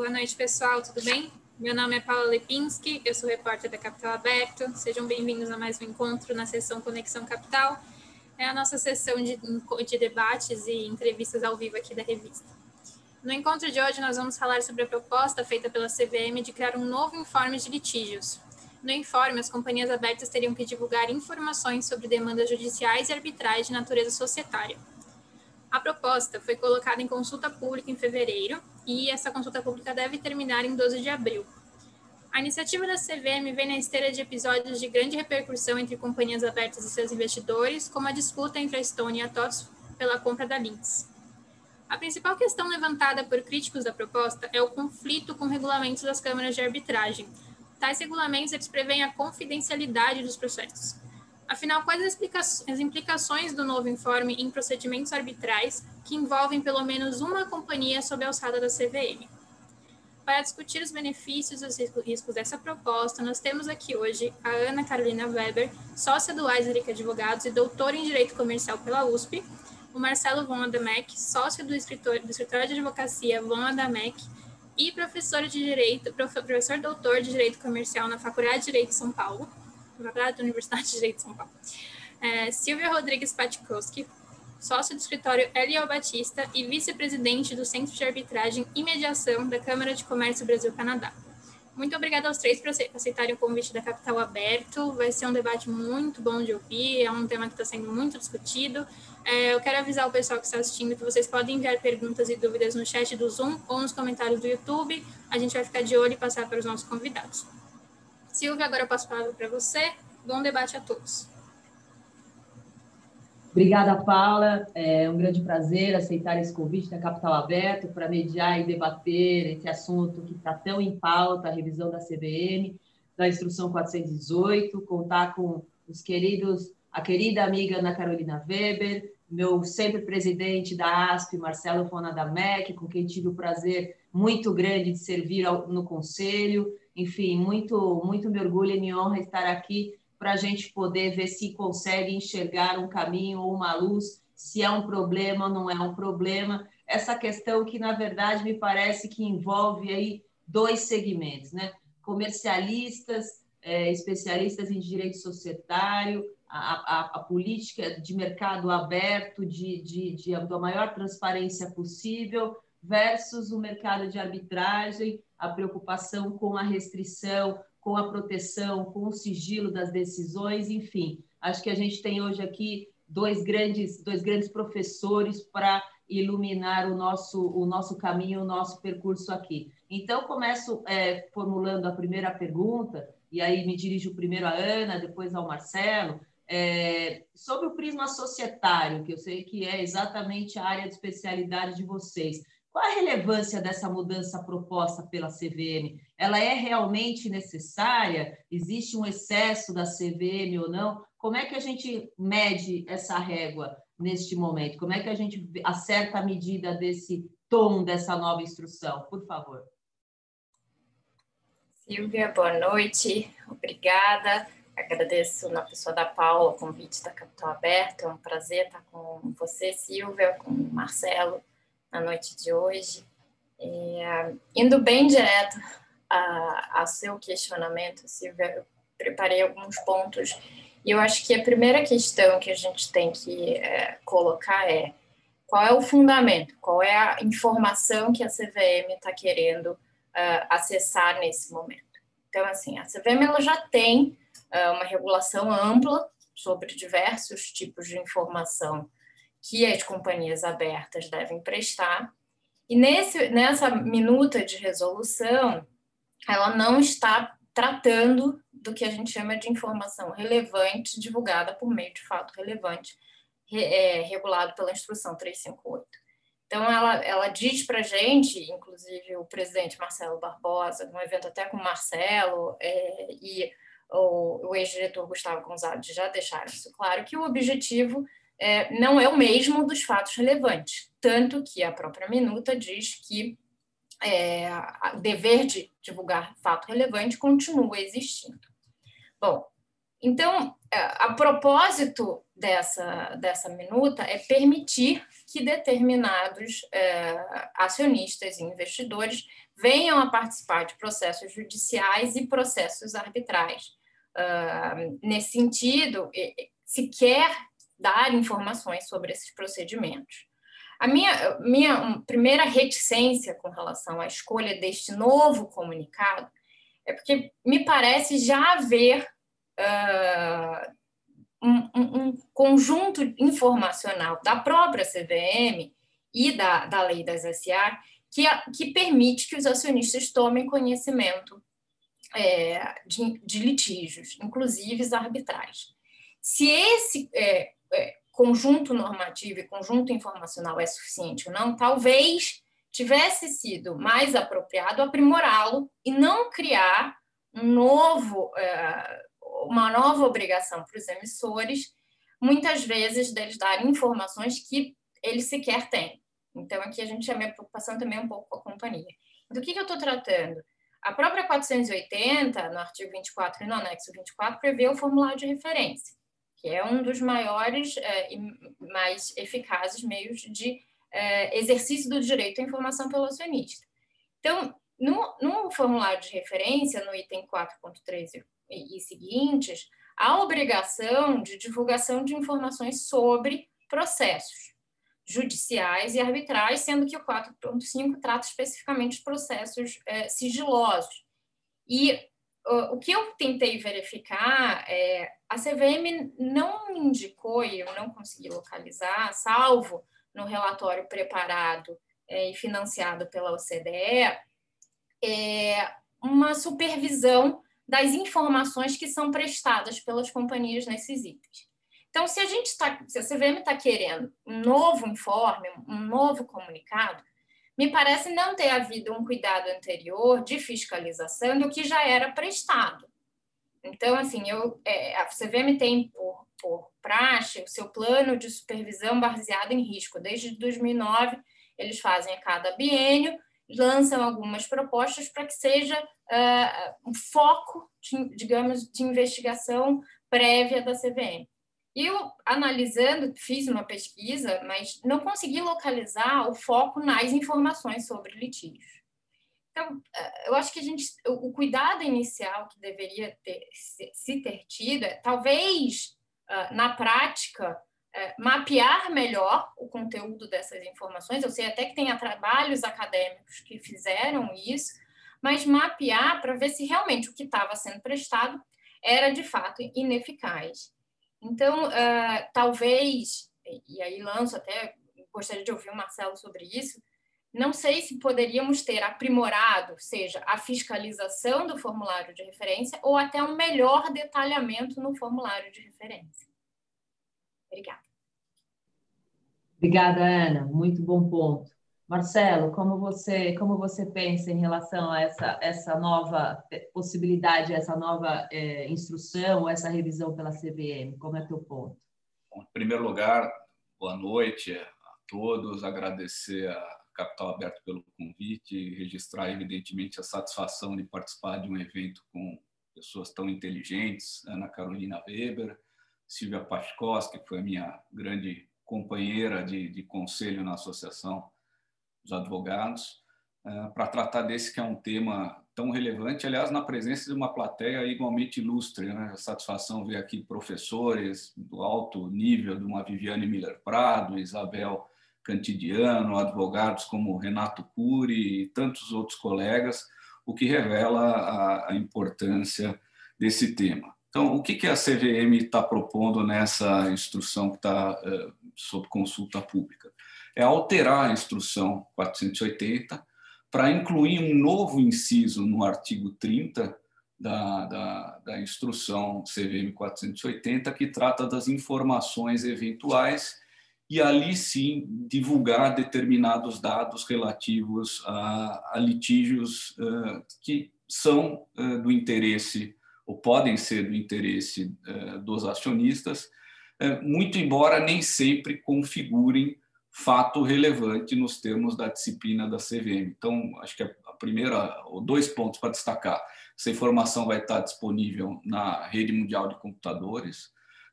Boa noite, pessoal, tudo bem? Meu nome é Paula Lepinski, eu sou repórter da Capital Aberto. Sejam bem-vindos a mais um encontro na sessão Conexão Capital. É a nossa sessão de, de debates e entrevistas ao vivo aqui da revista. No encontro de hoje, nós vamos falar sobre a proposta feita pela CVM de criar um novo informe de litígios. No informe, as companhias abertas teriam que divulgar informações sobre demandas judiciais e arbitrais de natureza societária. A proposta foi colocada em consulta pública em fevereiro e essa consulta pública deve terminar em 12 de abril. A iniciativa da CVM vem na esteira de episódios de grande repercussão entre companhias abertas e seus investidores, como a disputa entre a Stone e a TOTS pela compra da Lynx. A principal questão levantada por críticos da proposta é o conflito com regulamentos das câmaras de arbitragem. Tais regulamentos eles a confidencialidade dos processos. Afinal, quais as implicações do novo informe em procedimentos arbitrais que envolvem pelo menos uma companhia sob a alçada da CVM? Para discutir os benefícios e os riscos dessa proposta, nós temos aqui hoje a Ana Carolina Weber, sócia do Weiserick Advogados e doutora em Direito Comercial pela USP, o Marcelo Von Adamec, sócio do, escritor, do escritório de advocacia Von Adamec e professor de Direito, professor doutor de Direito Comercial na Faculdade de Direito de São Paulo, da Universidade de Direito de São Paulo. É, Silvia Rodrigues Patkowski, sócio do escritório Eliel Batista e vice-presidente do Centro de Arbitragem e Mediação da Câmara de Comércio Brasil-Canadá. Muito obrigada aos três por aceitarem o convite da Capital Aberto. Vai ser um debate muito bom de ouvir, é um tema que está sendo muito discutido. É, eu quero avisar o pessoal que está assistindo que vocês podem enviar perguntas e dúvidas no chat do Zoom ou nos comentários do YouTube. A gente vai ficar de olho e passar para os nossos convidados. Silvia, agora eu passo a palavra para você. Bom debate a todos. Obrigada, Paula. É um grande prazer aceitar esse convite da Capital Aberto para mediar e debater esse assunto que está tão em pauta, a revisão da CVM, da Instrução 418, contar com os queridos, a querida amiga Ana Carolina Weber, meu sempre presidente da ASP, Marcelo Fona da MEC, com quem tive o prazer muito grande de servir no conselho. Enfim, muito, muito me orgulho e me honra estar aqui para a gente poder ver se consegue enxergar um caminho ou uma luz, se é um problema ou não é um problema. Essa questão que, na verdade, me parece que envolve aí dois segmentos, né? Comercialistas, é, especialistas em direito societário, a, a, a, política de mercado aberto, de, de, de, da maior transparência possível, versus o mercado de arbitragem, a preocupação com a restrição, com a proteção, com o sigilo das decisões, enfim. Acho que a gente tem hoje aqui dois grandes, dois grandes professores para iluminar o nosso, o nosso caminho, o nosso percurso aqui. Então, começo é, formulando a primeira pergunta, e aí me dirijo primeiro à Ana, depois ao Marcelo, é, sobre o prisma societário, que eu sei que é exatamente a área de especialidade de vocês. Qual a relevância dessa mudança proposta pela CVM? Ela é realmente necessária? Existe um excesso da CVM ou não? Como é que a gente mede essa régua neste momento? Como é que a gente acerta a medida desse tom dessa nova instrução? Por favor. Silvia, boa noite. Obrigada. Agradeço na pessoa da Paula o convite da Capital Aberto. É um prazer estar com você, Silvia, com o Marcelo na noite de hoje. É, indo bem direto a, a seu questionamento, Silvia, eu preparei alguns pontos e eu acho que a primeira questão que a gente tem que é, colocar é qual é o fundamento, qual é a informação que a CVM está querendo uh, acessar nesse momento. Então, assim, a CVM ela já tem uh, uma regulação ampla sobre diversos tipos de informação que as companhias abertas devem prestar. E nesse, nessa minuta de resolução, ela não está tratando do que a gente chama de informação relevante divulgada por meio de fato relevante, é, regulado pela Instrução 358. Então, ela, ela diz para a gente, inclusive o presidente Marcelo Barbosa, num evento até com o Marcelo é, e o, o ex-diretor Gustavo Gonzalez já deixaram isso claro, que o objetivo é, não é o mesmo dos fatos relevantes. Tanto que a própria minuta diz que é, o dever de divulgar fato relevante continua existindo. Bom, Então, a propósito dessa, dessa minuta é permitir que determinados é, acionistas e investidores venham a participar de processos judiciais e processos arbitrais. Uh, nesse sentido, se quer dar informações sobre esses procedimentos. A minha, minha primeira reticência com relação à escolha deste novo comunicado é porque me parece já haver uh, um, um, conjunto informacional da própria CVM e da, da lei das SA que, que permite que os acionistas tomem conhecimento é, de, de, litígios, inclusive arbitrais. Se esse é, conjunto normativo e conjunto informacional é suficiente ou não, talvez tivesse sido mais apropriado aprimorá-lo e não criar um novo, é, uma nova obrigação para os emissores, muitas vezes deles darem informações que eles sequer têm. Então, aqui a gente, a minha preocupação também é um pouco com a companhia. Do que, que eu estou tratando? A própria 480, no artigo 24 e no anexo 24, prevê o formulário de referência, que é um dos maiores é, e mais eficazes meios de é, exercício do direito à informação pelo acionista. Então, no, no formulário de referência, no item 4.3 e, e seguintes, há obrigação de divulgação de informações sobre processos judiciais e arbitrais, sendo que o 4.5 trata especificamente de processos é, sigilosos. E o que eu tentei verificar é a CVM não indicou, e eu não consegui localizar, salvo no relatório preparado é, e financiado pela OCDE, é, uma supervisão das informações que são prestadas pelas companhias nesses itens. Então, se a gente está, se a CVM está querendo um novo informe, um novo comunicado, me parece não ter havido um cuidado anterior de fiscalização do que já era prestado. Então, assim, eu, é, a CVM tem por, por praxe o seu plano de supervisão baseado em risco. Desde 2009, eles fazem a cada biênio, lançam algumas propostas para que seja uh, um foco, de, digamos, de investigação prévia da CVM. Eu, analisando, fiz uma pesquisa, mas não consegui localizar o foco nas informações sobre litígios. Então, eh, eu acho que a gente, o cuidado inicial que deveria ter, se ter tido é, talvez, ah, na prática, é, mapear melhor o conteúdo dessas informações. Eu sei até que tem trabalhos acadêmicos que fizeram isso, mas mapear para ver se realmente o que estava sendo prestado era de fato ineficaz. Então, uh, talvez, e aí lanço até, gostaria de ouvir o Marcelo sobre isso, não sei se poderíamos ter aprimorado, seja a fiscalização do formulário de referência ou até um melhor detalhamento no formulário de referência. Obrigada. Obrigada, Ana. Muito bom ponto. Marcelo, como você como você pensa em relação a essa essa nova possibilidade, essa nova é, instrução, essa revisão pela CVM? Como é teu ponto? Bom, em primeiro lugar, boa noite a todos. Agradecer a Capital Aberto pelo convite e registrar, evidentemente, a satisfação de participar de um evento com pessoas tão inteligentes, Ana Carolina Weber, Silvia Pachkowski, que foi a minha grande companheira de, de conselho na Associação dos Advogados, uh, para tratar desse que é um tema tão relevante, aliás, na presença de uma plateia igualmente ilustre. Né? A satisfação ver aqui professores do alto nível, de uma Viviane Miller Prado, Isabel Cantidiano, advogados como Renato Cury e tantos outros colegas, o que revela a, importância desse tema. Então, o que, a CVM está propondo nessa instrução que está uh, sob consulta pública? É alterar a instrução 480 para incluir um novo inciso no artigo 30 da, da, da instrução CVM 480, que trata das informações eventuais e ali sim divulgar determinados dados relativos a, a litígios uh, que são uh, do interesse ou podem ser do interesse eh, dos acionistas, muito embora nem sempre configurem fato relevante nos termos da disciplina da CVM. Então, acho que a primeira, ou dois pontos para destacar. Essa informação vai estar disponível na rede mundial de computadores,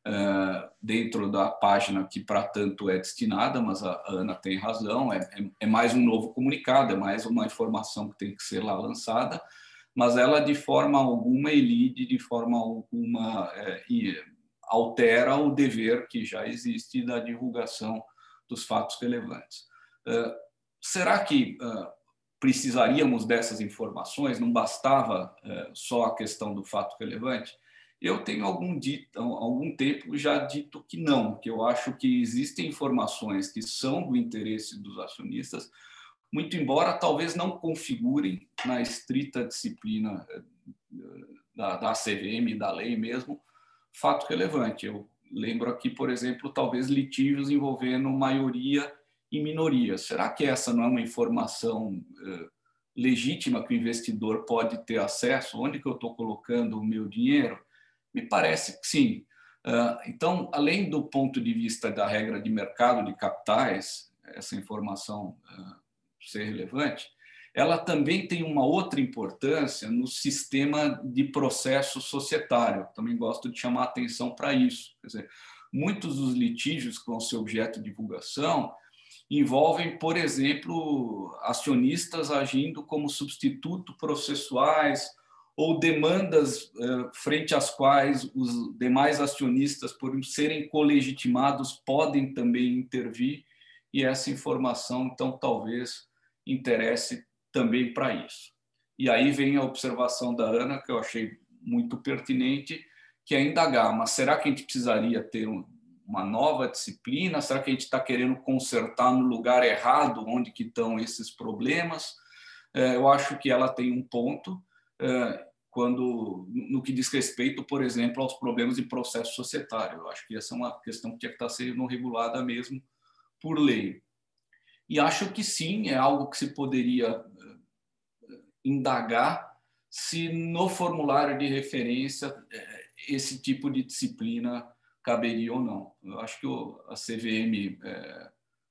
uh, dentro da página que para tanto é destinada, mas a Ana tem razão, é, é, é, mais um novo comunicado, é mais uma informação que tem que ser lá lançada, mas ela de forma alguma elide, de forma alguma é, altera o dever que já existe da divulgação dos fatos relevantes. Uh, será que uh, precisaríamos dessas informações? Não bastava uh, só a questão do fato relevante? Eu tenho algum, dito, algum tempo já dito que não, que eu acho que existem informações que são do interesse dos acionistas, muito embora talvez não configurem na estrita disciplina eh, da, da CVM, da lei mesmo, fato relevante. Eu lembro aqui, por exemplo, talvez litígios envolvendo maioria e minoria. Será que essa não é uma informação eh, legítima que o investidor pode ter acesso? Onde que eu estou colocando o meu dinheiro? Me parece que sim. Uh, então, além do ponto de vista da regra de mercado de capitais, essa informação uh, ser relevante, ela também tem uma outra importância no sistema de processo societário. Também gosto de chamar atenção para isso. Quer dizer, muitos dos litígios que vão ser objeto de divulgação envolvem, por exemplo, acionistas agindo como substituto processuais ou demandas eh, frente às quais os demais acionistas, por serem colegitimados, podem também intervir, e essa informação, então, talvez interesse também para isso. E aí vem a observação da Ana, que eu achei muito pertinente, que é indagar, mas será que a gente precisaria ter uma nova disciplina? Será que a gente está querendo consertar no lugar errado onde que estão esses problemas? É, eu acho que ela tem um ponto, é, quando no que diz respeito, por exemplo, aos problemas de processo societário. Eu acho que essa é uma questão que tinha que estar sendo regulada mesmo por lei. E acho que sim, é algo que se poderia indagar se no formulário de referência eh, esse tipo de disciplina caberia ou não. Eu acho que a CVM é,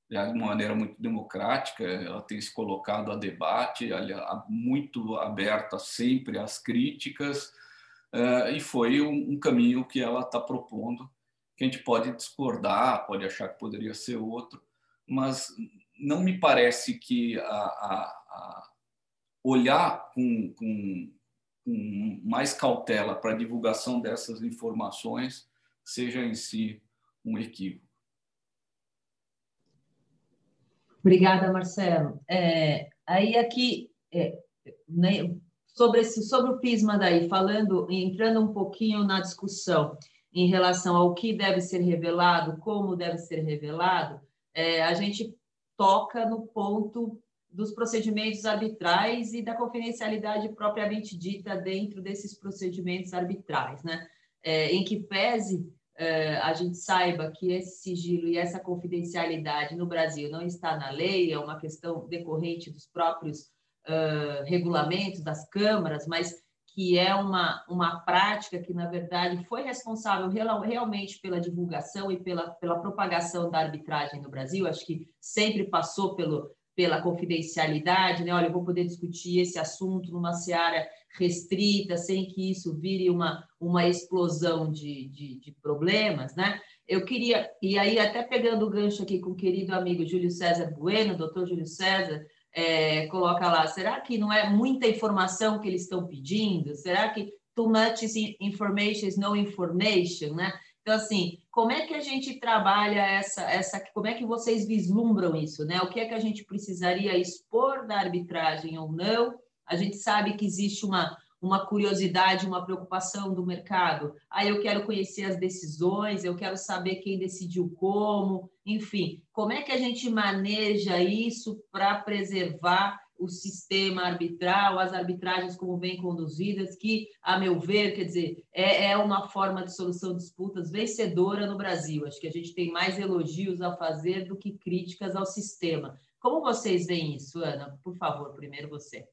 de uma maneira muito democrática, ela tem se colocado a debate, muito aberta sempre às críticas, eh, e foi um caminho que ela está propondo, que a gente pode discordar, pode achar que poderia ser outro, mas não me parece que a, a olhar com, com, com mais cautela para a divulgação dessas informações seja em si um equívoco. Obrigada, Marcelo. É, aí aqui, é, né, sobre, esse, sobre o PISMA daí, falando, entrando um pouquinho na discussão em relação ao que deve ser revelado, como deve ser revelado, é, a gente toca no ponto dos procedimentos arbitrais e da confidencialidade propriamente dita dentro desses procedimentos arbitrais, né? É, em que pese uh, a gente saiba que esse sigilo e essa confidencialidade no Brasil não está na lei, é uma questão decorrente dos próprios uh, regulamentos das câmaras, mas que é uma, uma prática que, na verdade, foi responsável real, realmente pela divulgação e pela, pela propagação da arbitragem no Brasil. Acho que sempre passou pelo, pela confidencialidade, né? Olha, eu vou poder discutir esse assunto numa seara restrita, sem que isso vire uma, uma explosão de, de, de, problemas, né? Eu queria, e aí até pegando o gancho aqui com o querido amigo Júlio César Bueno, doutor Júlio César, é, coloca lá, será que não é muita informação que eles estão pedindo? Será que too much information is no information, né? Então, assim, como é que a gente trabalha essa, essa, como é que vocês vislumbram isso, né? O que é que a gente precisaria expor da arbitragem ou não? A gente sabe que existe uma, uma curiosidade, uma preocupação do mercado. Ah, eu quero conhecer as decisões, eu quero saber quem decidiu como, enfim, como é que a gente maneja isso para preservar o sistema arbitral, as arbitragens como vêm conduzidas, que, a meu ver, quer dizer, é, é uma forma de solução de disputas vencedora no Brasil. Acho que a gente tem mais elogios a fazer do que críticas ao sistema. Como vocês veem isso, Ana? Por favor, primeiro você.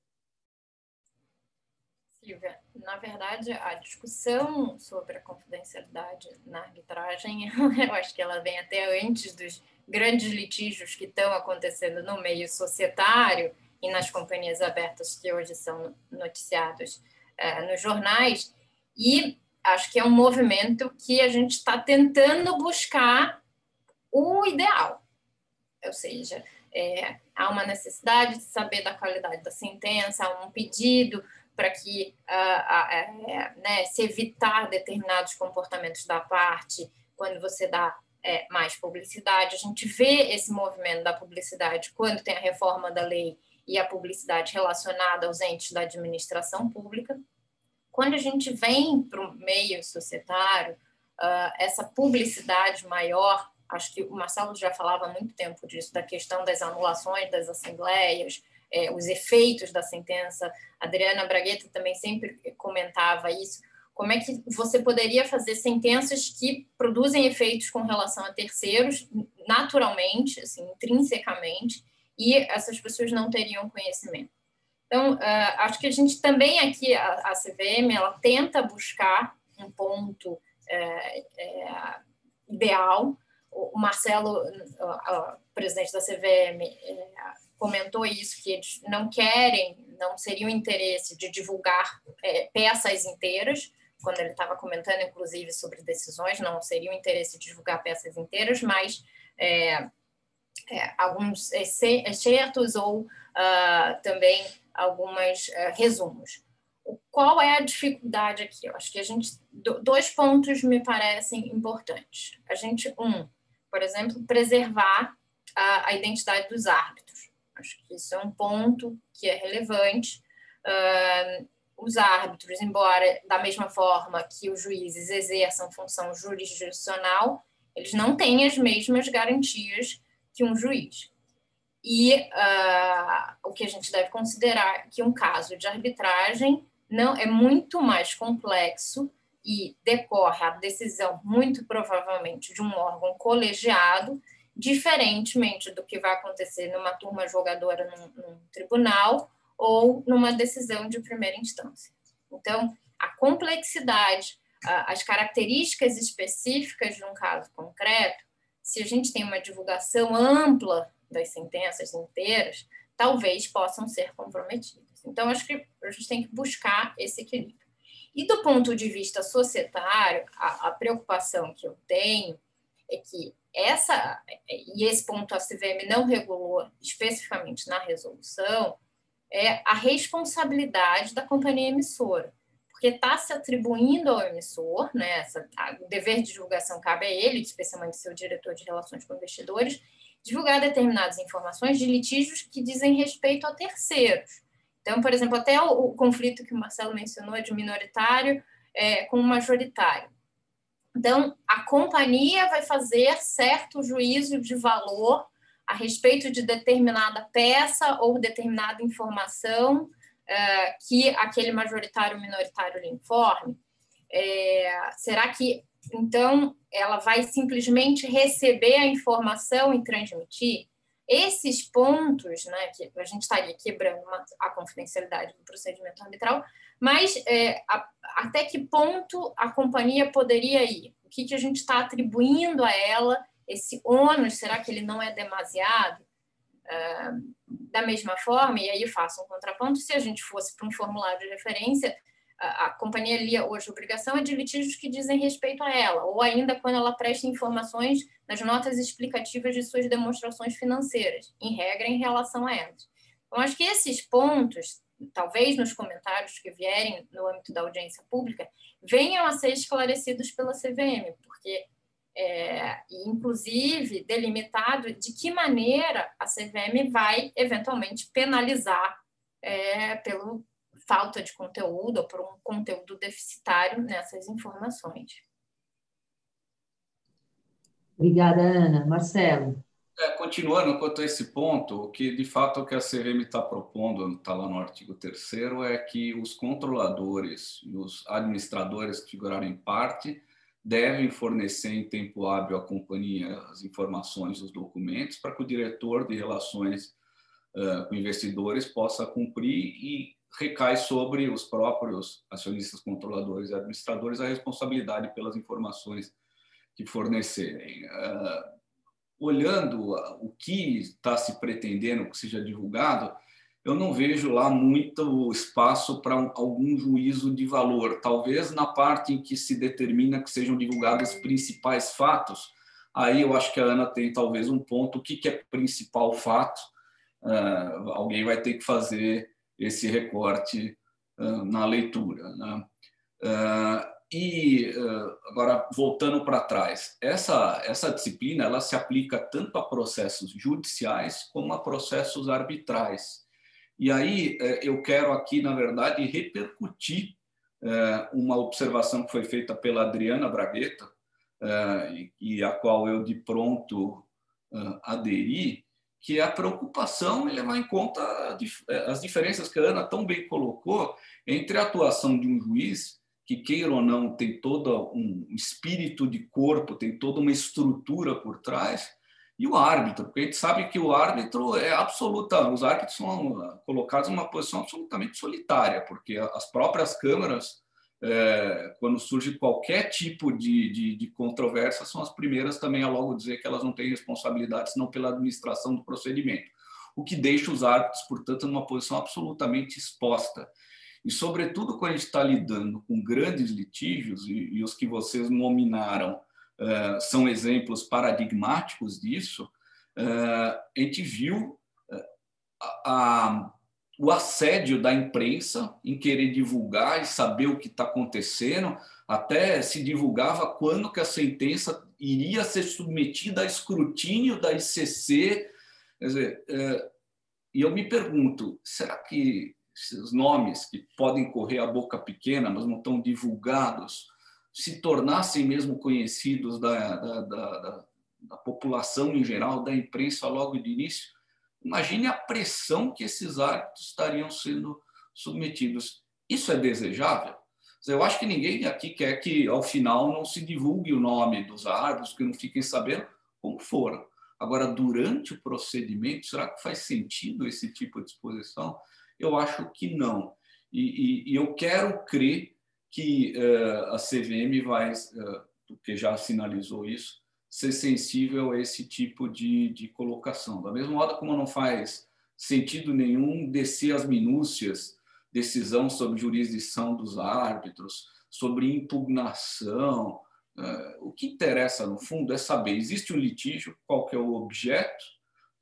Silvia, na verdade, a discussão sobre a confidencialidade na arbitragem, eu acho que ela vem até antes dos grandes litígios que estão acontecendo no meio societário e nas companhias abertas que hoje são noticiados é, nos jornais, e acho que é um movimento que a gente está tentando buscar o ideal, ou seja, é, há uma necessidade de saber da qualidade da sentença, há um pedido para que uh, uh, uh, né, se evitar determinados comportamentos da parte quando você dá é, mais publicidade. A gente vê esse movimento da publicidade quando tem a reforma da lei e a publicidade relacionada aos entes da administração pública. Quando a gente vem para o meio societário, uh, essa publicidade maior, acho que o Marcelo já falava há muito tempo disso, da questão das anulações das assembleias, é, os efeitos da sentença. A Adriana Bragueta também sempre comentava isso. Como é que você poderia fazer sentenças que produzem efeitos com relação a terceiros naturalmente, assim, intrinsecamente, e essas pessoas não teriam conhecimento? Então, uh, acho que a gente também aqui, a, a CVM, ela tenta buscar um ponto é, é, ideal. O, Marcelo, o, presidente da CVM, é, comentou isso, que eles não querem, não seria o interesse de divulgar é, peças inteiras, quando ele estava comentando, inclusive, sobre decisões, não seria o interesse de divulgar peças inteiras, mas é, alguns excertos ou uh, também alguns uh, resumos. Qual é a dificuldade aqui? Eu acho que a gente dois pontos me parecem importantes. A gente um, por exemplo, preservar a, a identidade dos árbitros. Acho que isso é um ponto que é relevante. Uh, os árbitros, embora da mesma forma que os juízes exerçam função jurisdicional, eles não têm as mesmas garantias que um juiz. E uh, o que a gente deve considerar que um caso de arbitragem não é muito mais complexo e decorre a decisão muito provavelmente de um órgão colegiado, diferentemente do que vai acontecer numa turma jogadora num, num tribunal ou numa decisão de primeira instância. Então, a complexidade, as características específicas de um caso concreto, se a gente tem uma divulgação ampla das sentenças inteiras, talvez possam ser comprometidas. Então, acho que a gente tem que buscar esse equilíbrio. E do ponto de vista societário, a, a preocupação que eu tenho é que essa, e esse ponto a CVM não regulou especificamente na resolução, é a responsabilidade da companhia emissora, porque está se atribuindo ao emissor, né, essa, a, o dever de divulgação cabe a ele, especialmente seu diretor de relações com investidores, divulgar determinadas informações de litígios que dizem respeito a terceiros. Então, por exemplo, até o, o conflito que o Marcelo mencionou de minoritário é, com majoritário. Então, a companhia vai fazer certo juízo de valor a respeito de determinada peça ou determinada informação é, que aquele majoritário minoritário lhe informe? É, será que, então, ela vai simplesmente receber a informação e transmitir? Esses pontos, né, que a gente estaria quebrando uma, a confidencialidade do procedimento arbitral, mas é, a, até que ponto a companhia poderia ir? O que, que a gente está atribuindo a ela esse ônus, será que ele não é demasiado? Da mesma forma, e aí faço um contraponto, se a gente fosse para um formulário de referência, a, a companhia lia hoje obrigação é de litígios que dizem respeito a ela, ou ainda quando ela presta informações nas notas explicativas de suas demonstrações financeiras, em regra em relação a elas. Então, acho que esses pontos, talvez nos comentários que vierem no âmbito da audiência pública, venham a ser esclarecidos pela CVM, porque é, inclusive delimitado de que maneira a CVM vai eventualmente penalizar é, pelo falta de conteúdo ou por um conteúdo deficitário nessas informações. Obrigada, Ana. Marcelo. É, continuando quanto a esse ponto, o que de fato o que a CVM está propondo, está lá no artigo 3 é que os controladores e os administradores que figuraram em parte devem fornecer em tempo hábil à companhia as informações dos documentos para que o diretor de relações uh, com investidores possa cumprir e recai sobre os próprios acionistas controladores e administradores a responsabilidade pelas informações que fornecerem. Uh, olhando o que está se pretendendo que seja divulgado, eu não vejo lá muito espaço para algum juízo de valor. Talvez na parte em que se determina que sejam divulgados os principais fatos, aí eu acho que a Ana tem talvez um ponto. O que, que é principal fato? Uh, alguém vai ter que fazer esse recorte uh, na leitura. Né? Uh, e agora voltando para trás, essa essa disciplina ela se aplica tanto a processos judiciais como a processos arbitrais. E aí é, eu quero aqui, na verdade, repercutir é, uma observação que foi feita pela Adriana Bragueta, é, e a qual eu de pronto aderi, que é a preocupação em levar em conta as diferenças que a Ana tão bem colocou entre a atuação de um juiz que queira ou não tem todo um espírito de corpo, tem toda uma estrutura por trás, e o árbitro, porque a gente sabe que o árbitro é absoluta, os árbitros são colocados em uma posição absolutamente solitária, porque as próprias câmaras, é, quando surge qualquer tipo de, de, de, controvérsia, são as primeiras também a logo dizer que elas não têm responsabilidade senão pela administração do procedimento, o que deixa os árbitros, portanto, numa posição absolutamente exposta. E, sobretudo, quando a gente está lidando com grandes litígios, e, e os que vocês nominaram, eh, são exemplos paradigmáticos disso, uh, a gente viu uh, a, o assédio da imprensa em querer divulgar e saber o que está acontecendo, até se divulgava quando que a sentença iria ser submetida a escrutínio da ICC. Quer dizer, e eu me pergunto, será que esses nomes que podem correr a boca pequena, mas não estão divulgados, se tornassem mesmo conhecidos da, da, da, da, população em geral, da imprensa logo de início, imagine a pressão que esses árbitros estariam sendo submetidos. Isso é desejável? Eu acho que ninguém aqui quer que, ao final, não se divulgue o nome dos árbitros, que não fiquem sabendo como foram. Agora, durante o procedimento, será que faz sentido esse tipo de exposição? Eu acho que não. E, e, e eu quero crer que uh, a CVM vai, porque já sinalizou isso, ser sensível a esse tipo de, de colocação. Da mesma modo como não faz sentido nenhum descer as minúcias, decisão sobre jurisdição dos árbitros, sobre impugnação. Uh, o que interessa, no fundo, é saber, existe um litígio, qual que é o objeto,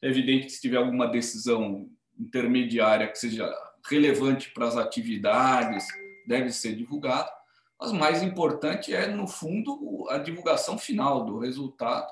é evidente que se tiver alguma decisão intermediária que seja relevante para as atividades, deve ser divulgado, mas mais importante é, no fundo, a divulgação final do resultado,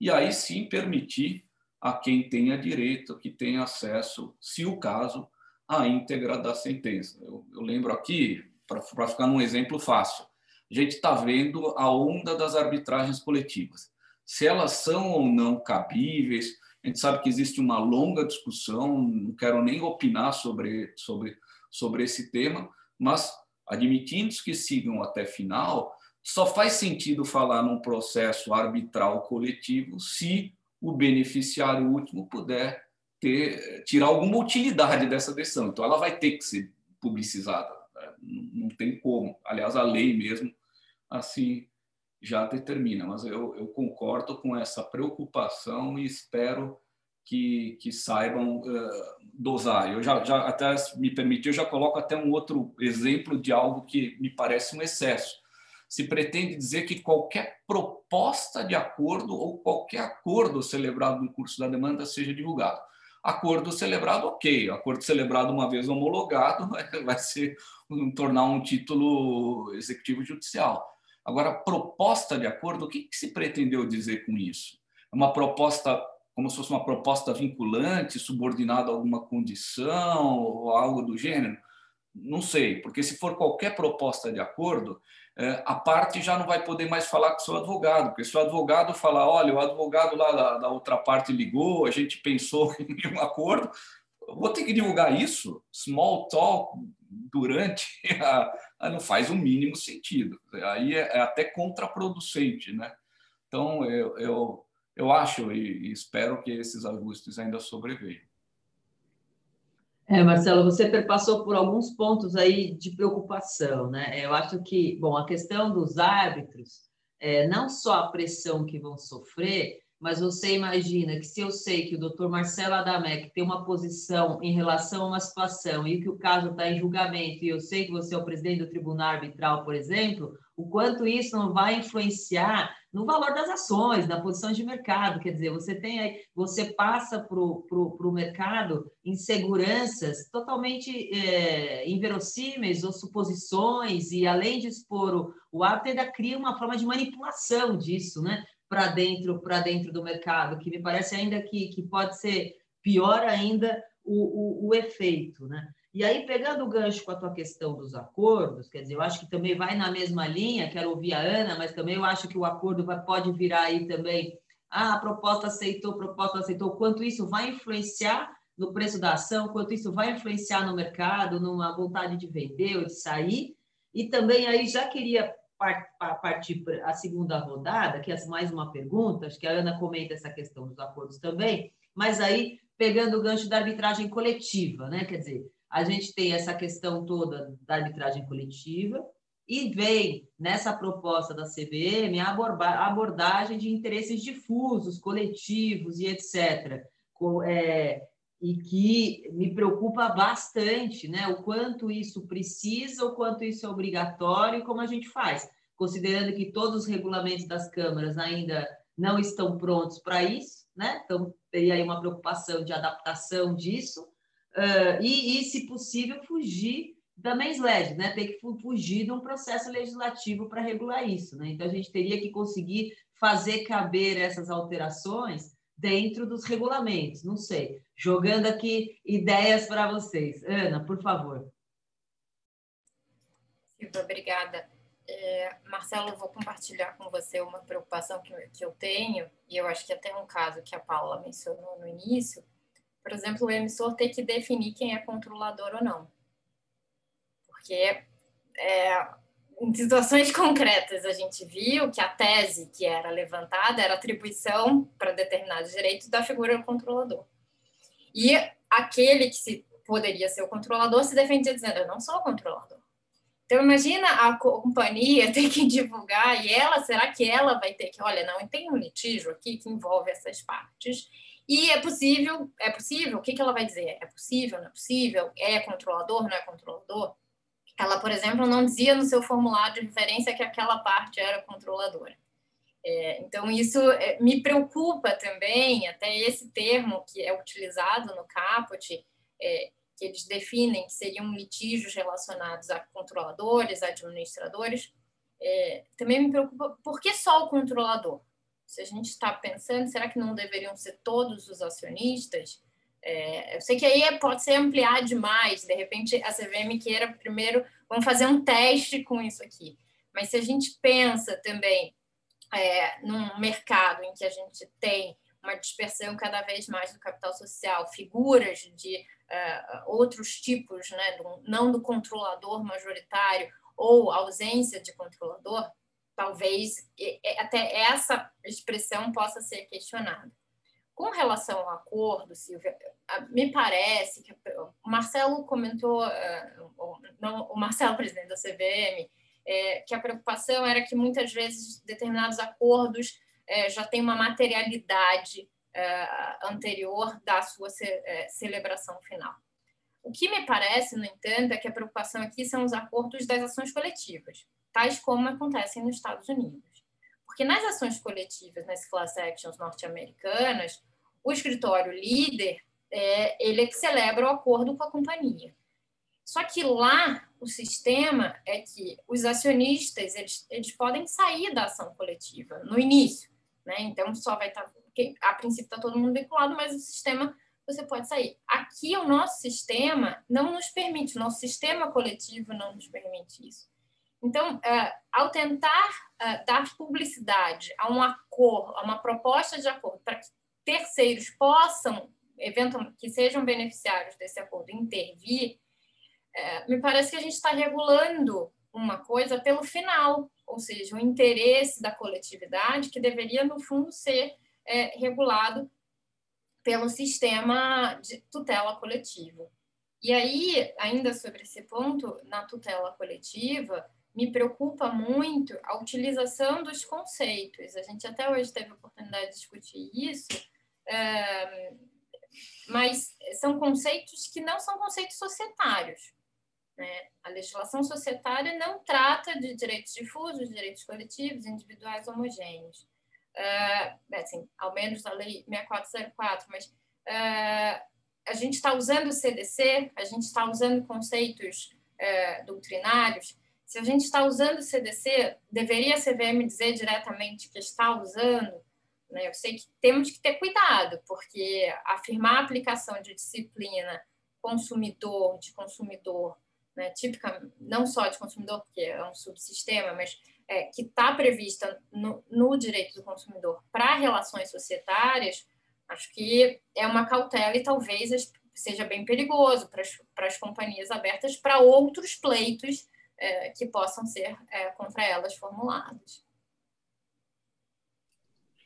e aí sim permitir a quem tenha direito, que tenha acesso, se o caso, à íntegra da sentença. Eu, eu lembro aqui, para ficar num exemplo fácil, a gente está vendo a onda das arbitragens coletivas. Se elas são ou não cabíveis, a gente sabe que existe uma longa discussão, não quero nem opinar sobre, sobre, sobre esse tema, mas admitindo que sigam até final, só faz sentido falar num processo arbitral coletivo se o beneficiário último puder ter, tirar alguma utilidade dessa decisão. Então, ela vai ter que ser publicizada. Né? Não tem como. Aliás, a lei mesmo assim já determina. Mas eu, eu concordo com essa preocupação e espero que, que saibam dosar. Eu já, já até me permitir, eu já coloco até um outro exemplo de algo que me parece um excesso. Se pretende dizer que qualquer proposta de acordo ou qualquer acordo celebrado no curso da demanda seja divulgado. Acordo celebrado, ok. Acordo celebrado uma vez homologado vai ser um, tornar um título executivo judicial. Agora, proposta de acordo, o que, que se pretendeu dizer com isso? É uma proposta como se fosse uma proposta vinculante, subordinada a alguma condição ou algo do gênero? Não sei, porque se for qualquer proposta de acordo, é, a parte já não vai poder mais falar com o seu advogado, porque se o advogado falar, olha, o advogado lá da, da outra parte ligou, a gente pensou em um acordo, vou ter que divulgar isso, small talk, durante, a, não faz o mínimo sentido. Aí é, é até contraproducente, né? Então, eu, eu eu acho e, espero que esses ajustes ainda sobrevenham. É, Marcelo, você perpassou por alguns pontos aí de preocupação, né? Eu acho que, bom, a questão dos árbitros, é, não só a pressão que vão sofrer, mas você imagina que se eu sei que o doutor Marcelo Adamec tem uma posição em relação a uma situação e que o caso está em julgamento, e eu sei que você é o presidente do tribunal arbitral, por exemplo, o quanto isso não vai influenciar no valor das ações, na posição de mercado. Quer dizer, você tem aí, você passa para o mercado inseguranças totalmente é, inverossímeis ou suposições, e além de expor o, o hábito, ainda cria uma forma de manipulação disso, né? Para dentro, dentro do mercado, que me parece ainda que, que pode ser pior ainda o, o, o efeito, né? E aí, pegando o gancho com a tua questão dos acordos, quer dizer, eu acho que também vai na mesma linha, quero ouvir a Ana, mas também eu acho que o acordo vai, pode virar aí também, ah, a proposta aceitou, a proposta aceitou, quanto isso vai influenciar no preço da ação, quanto isso vai influenciar no mercado, numa vontade de vender ou de sair. E também aí já queria partir para a segunda rodada, que é mais uma pergunta, acho que a Ana comenta essa questão dos acordos também, mas aí pegando o gancho da arbitragem coletiva, né? Quer dizer, a gente tem essa questão toda da arbitragem coletiva e vem nessa proposta da CVM a abordagem de interesses difusos, coletivos e etc. É, e que me preocupa bastante, né? O quanto isso precisa, o quanto isso é obrigatório e como a gente faz, considerando que todos os regulamentos das câmaras ainda não estão prontos para isso, né? Então teria aí uma preocupação de adaptação disso uh, e, e, se possível, fugir da MESLED, né? Ter que fugir de um processo legislativo para regular isso, né? Então, a gente teria que conseguir fazer caber essas alterações dentro dos regulamentos, não sei. Jogando aqui ideias para vocês. Ana, por favor. Silvia, obrigada. É, Marcelo, eu vou compartilhar com você uma preocupação que, que eu tenho, e eu acho que até um caso que a Paula mencionou no início, por exemplo, o emissor ter que definir quem é controlador ou não. Porque é, em situações concretas a gente viu que a tese que era levantada era atribuição para determinados direitos da figura do controlador. E aquele que se poderia ser o controlador se defendia dizendo: Eu não sou o controlador. Então, imagina a companhia ter que divulgar, e ela, será que ela vai ter que, olha, não, tem um litígio aqui que envolve essas partes, e é possível, é possível, o que, que ela vai dizer? É possível, não é possível? É controlador, não é controlador? Ela, por exemplo, não dizia no seu formulário de referência que aquela parte era controladora. É, então, isso é, me preocupa também, até esse termo que é utilizado no caput, é, que eles definem que seriam litígios relacionados a controladores, administradores, é, também me preocupa, por que só o controlador? Se a gente está pensando, será que não deveriam ser todos os acionistas? É, eu sei que aí é, pode ser ampliar demais, de repente a CVM queira primeiro, vamos fazer um teste com isso aqui. Mas se a gente pensa também é, num mercado em que a gente tem uma dispersão cada vez mais do capital social, figuras de uh, outros tipos, né, do, não do controlador majoritário ou ausência de controlador, talvez até essa expressão possa ser questionada. Com relação ao acordo, Silvia, me parece que o Marcelo comentou, não, o Marcelo, presidente da CVM, é, que a preocupação era que muitas vezes determinados acordos é, já têm uma materialidade é, anterior da sua celebração final. O que me parece, no entanto, é que a preocupação aqui são os acordos das ações coletivas tais como acontecem nos Estados Unidos. Porque nas ações coletivas, nas class actions norte-americanas, o escritório líder é, ele é que celebra o acordo com a companhia. Só que lá o sistema é que os acionistas eles, eles podem sair da ação coletiva no início, né? Então só vai estar, tá, porque a princípio está todo mundo vinculado, mas o sistema você pode sair. Aqui o nosso sistema não nos permite, o nosso sistema coletivo não nos permite isso. Então, uh, ao tentar uh, dar publicidade a um acordo, a uma proposta de acordo, para que terceiros possam, eventualmente, que sejam beneficiários desse acordo, intervir, uh, me parece que a gente está regulando uma coisa pelo final, ou seja, o interesse da coletividade que deveria, no fundo, ser regulado pelo sistema de tutela coletiva. E aí, ainda sobre esse ponto, na tutela coletiva, me preocupa muito a utilização dos conceitos. A gente até hoje teve a oportunidade de discutir isso, é, mas são conceitos que não são conceitos societários. Né? A legislação societária não trata de direitos difusos, direitos coletivos, individuais homogêneos. É, assim, ao menos a lei 6404, mas é, a gente está usando o CDC, a gente está usando conceitos é, doutrinários se a gente está usando o CDC, deveria a CVM dizer diretamente que está usando? Né? Eu sei que temos que ter cuidado, porque afirmar a aplicação de disciplina consumidor, de consumidor, né, típica, não só de consumidor, porque é um subsistema, mas é, que está prevista no, no direito do consumidor para relações societárias, acho que é uma cautela e talvez seja bem perigoso para as companhias abertas para outros pleitos é, que possam ser é, contra elas formulados.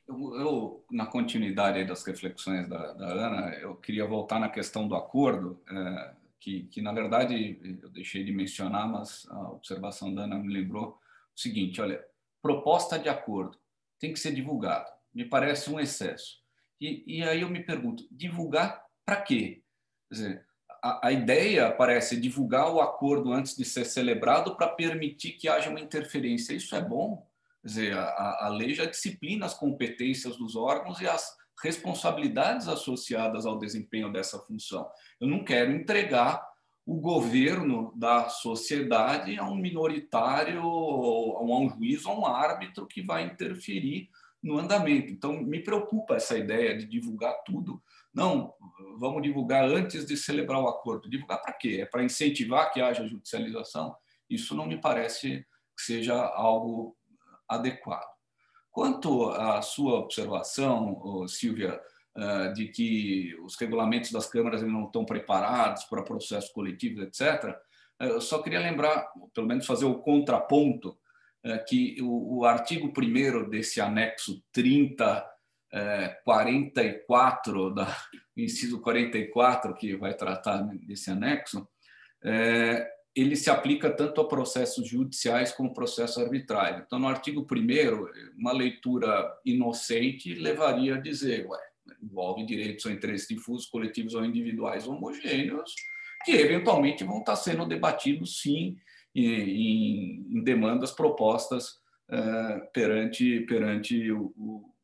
Eu, eu, na continuidade das reflexões da, da, Ana, eu queria voltar na questão do acordo, é, que, que, na verdade eu deixei de mencionar, mas a observação da Ana me lembrou seguinte: olha, proposta de acordo tem que ser divulgado. Me parece um excesso. E, e aí eu me pergunto, divulgar para quê? Quer dizer, a, a ideia parece divulgar o acordo antes de ser celebrado para permitir que haja uma interferência. Isso é bom. Quer dizer, a, a lei já disciplina as competências dos órgãos e as responsabilidades associadas ao desempenho dessa função. Eu não quero entregar o governo da sociedade a um minoritário, a um juiz, a um árbitro que vai interferir no andamento. Então, me preocupa essa ideia de divulgar tudo não, vamos divulgar antes de celebrar o acordo. Divulgar para quê? É para incentivar que haja judicialização? Isso não me parece que seja algo adequado. Quanto à sua observação, Silvia, de que os regulamentos das câmaras não estão preparados para processos coletivos, etc., eh, eu só queria lembrar, pelo menos fazer o contraponto, eh, que o artigo 1 desse anexo 30 é, 44, da, inciso 44, que vai tratar desse anexo, ele se aplica tanto a processos judiciais como processos arbitrários. Então, no artigo 1 uma leitura inocente levaria a dizer, ué, envolve direitos ou interesses difusos, coletivos ou individuais homogêneos, que eventualmente vão estar sendo debatidos, sim, em, em demandas propostas é, perante, perante o, o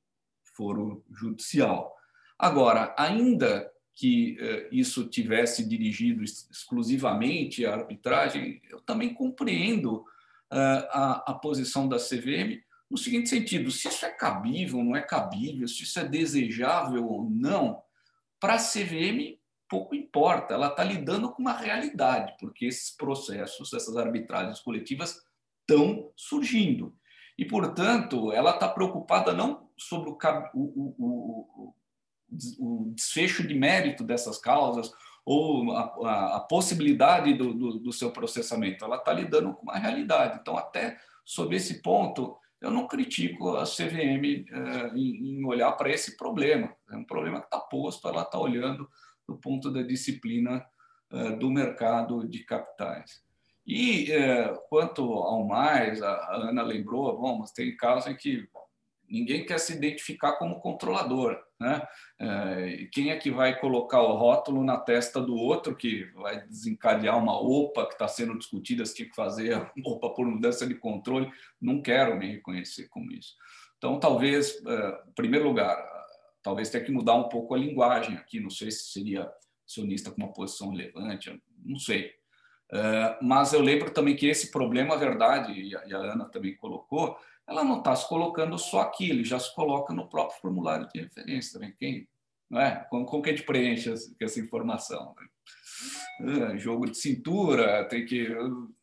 foro judicial. Agora, ainda que eh, isso tivesse dirigido exclusivamente à arbitragem, eu também compreendo eh, a, a posição da CVM no seguinte sentido: se isso é cabível, não é cabível, se isso é desejável ou não, para a CVM pouco importa, ela está lidando com uma realidade, porque esses processos, essas arbitragens coletivas estão surgindo. E, portanto, ela está preocupada não sobre o, o, o, o, desfecho de mérito dessas causas ou a, a, a possibilidade do, do, do, seu processamento, ela está lidando com uma realidade. Então, até sob esse ponto, eu não critico a CVM eh, em, olhar para esse problema. É um problema que está posto, ela está olhando do ponto da disciplina eh, do mercado de capitais. E é, quanto ao mais, a Ana lembrou, bom, mas tem casos em que ninguém quer se identificar como controlador. Né? É, quem é que vai colocar o rótulo na testa do outro que vai desencadear uma OPA que está sendo discutida, se tinha que fazer OPA por mudança de controle? Não quero me reconhecer como isso. Então, talvez, é, em primeiro lugar, talvez tenha que mudar um pouco a linguagem aqui. Não sei se seria sionista com uma posição relevante, não sei. Eh, mas eu lembro também que esse problema, a verdade, e a Ana também colocou, ela não está se colocando só aqui, ele já se coloca no próprio formulário de referência também. Quem, não é? Como, como que a gente preenche essa informação? Uh, jogo de cintura, tem que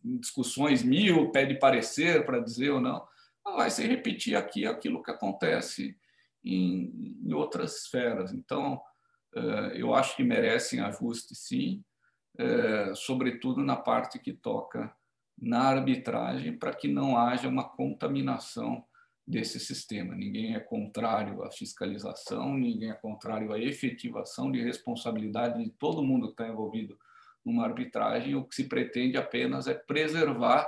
discussões mil, pede parecer para dizer ou não. Vai se repetir aqui aquilo que acontece em, em outras esferas. Então, uh, eu acho que merecem ajuste, sim é, sobretudo na parte que toca na arbitragem, para que não haja uma contaminação desse sistema. Ninguém é contrário à fiscalização, ninguém é contrário à efetivação de responsabilidade de todo mundo que está envolvido numa arbitragem. O que se pretende apenas é preservar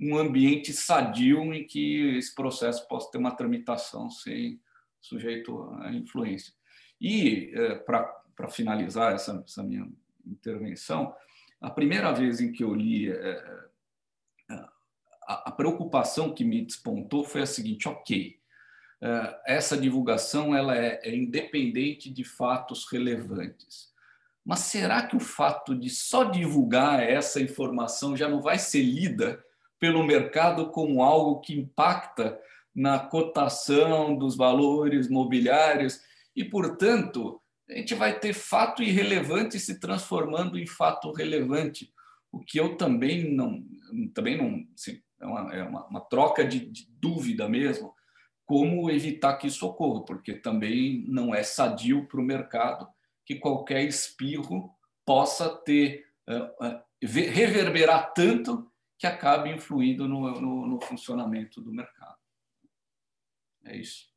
um ambiente sadio em que esse processo possa ter uma tramitação sem sujeito à influência. E, é, para finalizar essa, essa, minha intervenção, a primeira vez em que eu li é, a, preocupação que me despontou foi a seguinte: ok, é, essa divulgação ela é, é independente de fatos relevantes. Mas será que o fato de só divulgar essa informação já não vai ser lida pelo mercado como algo que impacta na cotação dos valores mobiliários e, portanto, a gente vai ter fato irrelevante se transformando em fato relevante, o que eu também não, também não, é uma, é uma, uma troca de, de dúvida mesmo, como evitar que isso ocorra, porque também não é sadio para o mercado que qualquer espirro possa ter uh, uh, reverberar tanto que acabe influindo no, no, no funcionamento do mercado. É isso.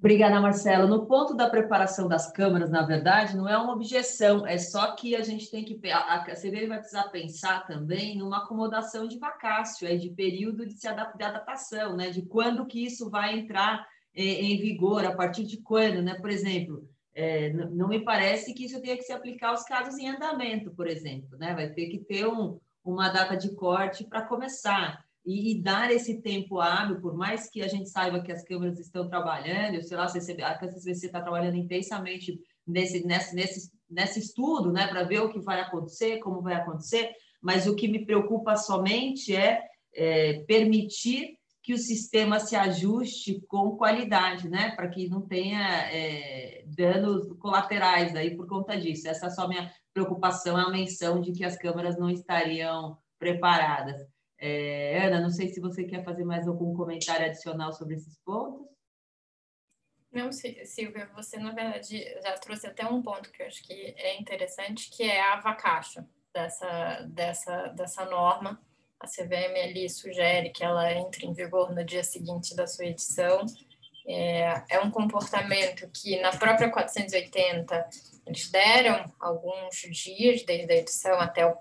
Obrigada, Marcelo. No ponto da preparação das câmaras, na verdade, não é uma objeção, é só que a gente tem que. A CVM vai precisar pensar também numa acomodação de vacácio, é de período de, se adap de adaptação, né? De quando que isso vai entrar em, em vigor, a partir de quando, né? Por exemplo, é, não me parece que isso tenha que se aplicar aos casos em andamento, por exemplo, né? Vai ter que ter um, uma data de corte para começar e, e, dar esse tempo hábil, por mais que a gente saiba que as câmeras estão trabalhando, eu sei lá, a CCBC está trabalhando intensamente nesse, nesse, nesse, nesse estudo, né, para ver o que vai acontecer, como vai acontecer, mas o que me preocupa somente é, é permitir que o sistema se ajuste com qualidade, né, para que não tenha é, danos colaterais aí por conta disso. Essa é só minha preocupação, a menção de que as câmeras não estariam preparadas. É, Ana, não sei se você quer fazer mais algum comentário adicional sobre esses pontos. Não, Silvia, você na verdade já trouxe até um ponto que eu acho que é interessante, que é a vacacho dessa, dessa, dessa norma. A CVM ali sugere que ela entre em vigor no dia seguinte da sua edição. É, é um comportamento que na própria 480 eles deram alguns dias desde a edição até o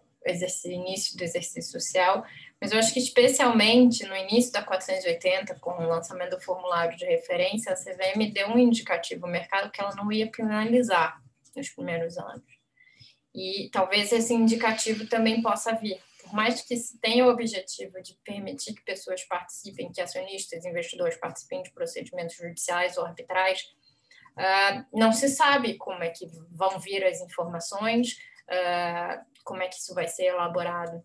início do exercício social, mas eu acho que especialmente no início da 480, com o lançamento do formulário de referência, a CVM deu um indicativo ao mercado que ela não ia penalizar nos primeiros anos. E talvez esse indicativo também possa vir. Por mais que se tenha o objetivo de permitir que pessoas participem, que acionistas, investidores participem de procedimentos judiciais ou arbitrais, uh, não se sabe como é que vão vir as informações, uh, como é que isso vai ser elaborado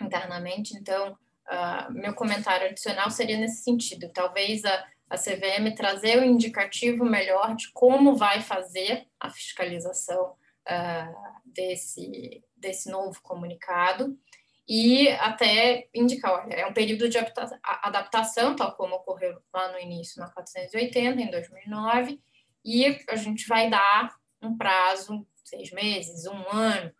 internamente. Então, uh, meu comentário adicional seria nesse sentido. Talvez a, a CVM trazer o indicativo melhor de como vai fazer a fiscalização uh, desse, desse novo comunicado e até indicar, olha, é um período de adaptação, tal como ocorreu lá no início, na 480, em 2009, e a gente vai dar um prazo, seis meses, um ano,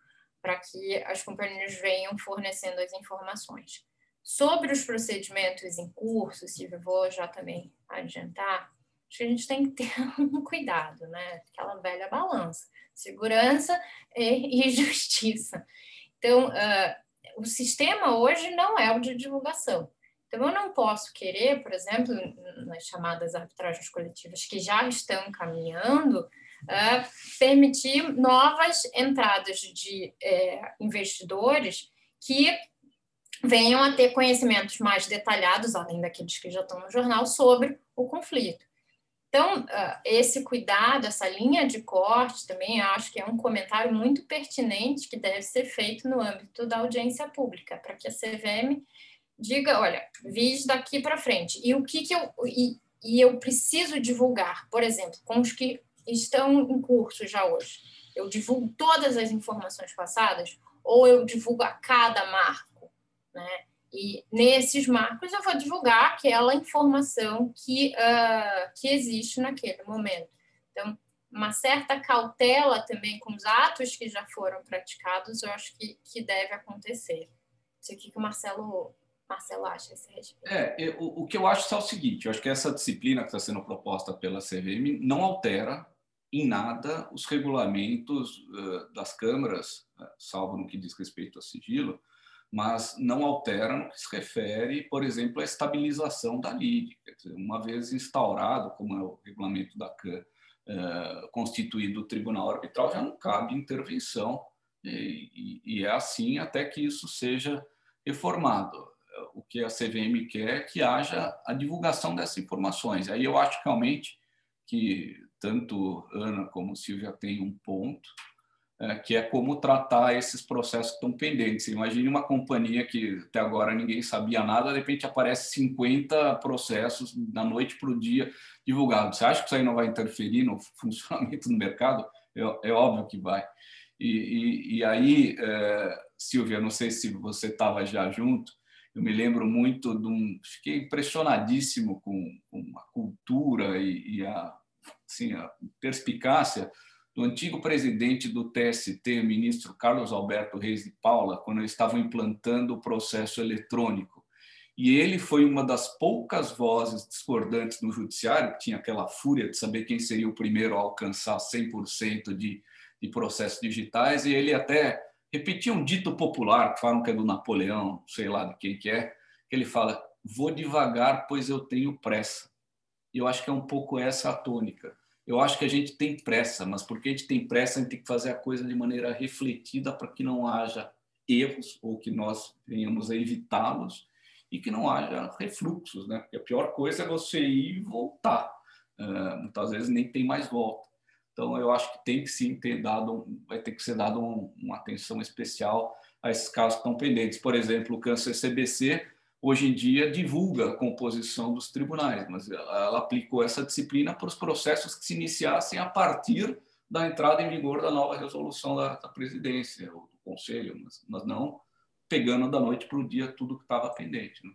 para que as companhias venham fornecendo as informações. Sobre os procedimentos em curso, se vou já também adiantar, acho que a gente tem que ter um cuidado, né? Aquela velha balança, segurança e, e justiça. Então, uh, o sistema hoje não é o de divulgação. Então, eu não posso querer, por exemplo, nas chamadas arbitragens coletivas que já estão caminhando, uh, permitir novas entradas de uh, investidores que venham a ter conhecimentos mais detalhados, além daqueles que já estão no jornal, sobre o conflito. Então, uh, esse cuidado, essa linha de corte também acho que é um comentário muito pertinente que deve ser feito no âmbito da audiência pública, para que a CVM diga, olha, vi daqui para frente, e o que, que eu... E, e eu preciso divulgar, por exemplo, com os que estão em curso já hoje? Eu divulgo todas as informações passadas ou eu divulgo a cada marco, né? E nesses marcos eu vou divulgar aquela informação que, uh, que existe naquele momento. Então, uma certa cautela também com os atos que já foram praticados, eu acho que, que deve acontecer. Não sei o que, o Marcelo, Marcelo acha esse respeito. É, o, o que eu acho é o seguinte, eu acho que essa disciplina que está sendo proposta pela CVM não altera em nada os regulamentos uh, das câmaras, uh, salvo no que diz respeito a sigilo, mas não altera no que se refere, por exemplo, à estabilização da LID. Dizer, uma vez instaurado, como é o regulamento da CAN, eh, constituído o tribunal arbitral, já não cabe intervenção, e, e é assim até que isso seja reformado. O que a CVM quer é que haja a divulgação dessas informações. Aí eu acho realmente que tanto Ana como Silvia têm um ponto, é, que é como tratar esses processos que estão pendentes. Imagine uma companhia que até agora ninguém sabia nada, de repente aparece 50 processos da noite para o dia divulgados. Você acha que isso aí não vai interferir no funcionamento do mercado? É, é óbvio que vai. E, e, e aí, é, Silvia, não sei se você estava já junto, eu me lembro muito de um. Fiquei impressionadíssimo com, com a cultura e, e a, assim, a perspicácia do antigo presidente do TST, ministro Carlos Alberto Reis de Paula, quando eles estavam implantando o processo eletrônico. E ele foi uma das poucas vozes discordantes no judiciário, que tinha aquela fúria de saber quem seria o primeiro a alcançar 100% de, de processos digitais, e ele até repetia um dito popular, que falam que é do Napoleão, sei lá de quem que é, que ele fala, vou devagar, pois eu tenho pressa. E eu acho que é um pouco essa a tônica eu acho que a gente tem pressa, mas porque a gente tem pressa, a gente tem que fazer a coisa de maneira refletida para que não haja erros ou que nós venhamos a evitá-los e que não haja refluxos, né? Porque a pior coisa é você ir e voltar. Uh, muitas vezes nem tem mais volta. Então, eu acho que tem que sim ter dado, vai ter que ser dado um, uma atenção especial a esses casos estão pendentes. Por exemplo, o câncer CBC hoje em dia divulga a composição dos tribunais, mas ela aplicou essa disciplina para os processos que se iniciassem a partir da entrada em vigor da nova resolução da, da presidência ou do conselho, mas, mas, não pegando da noite para o dia tudo que estava pendente. Né?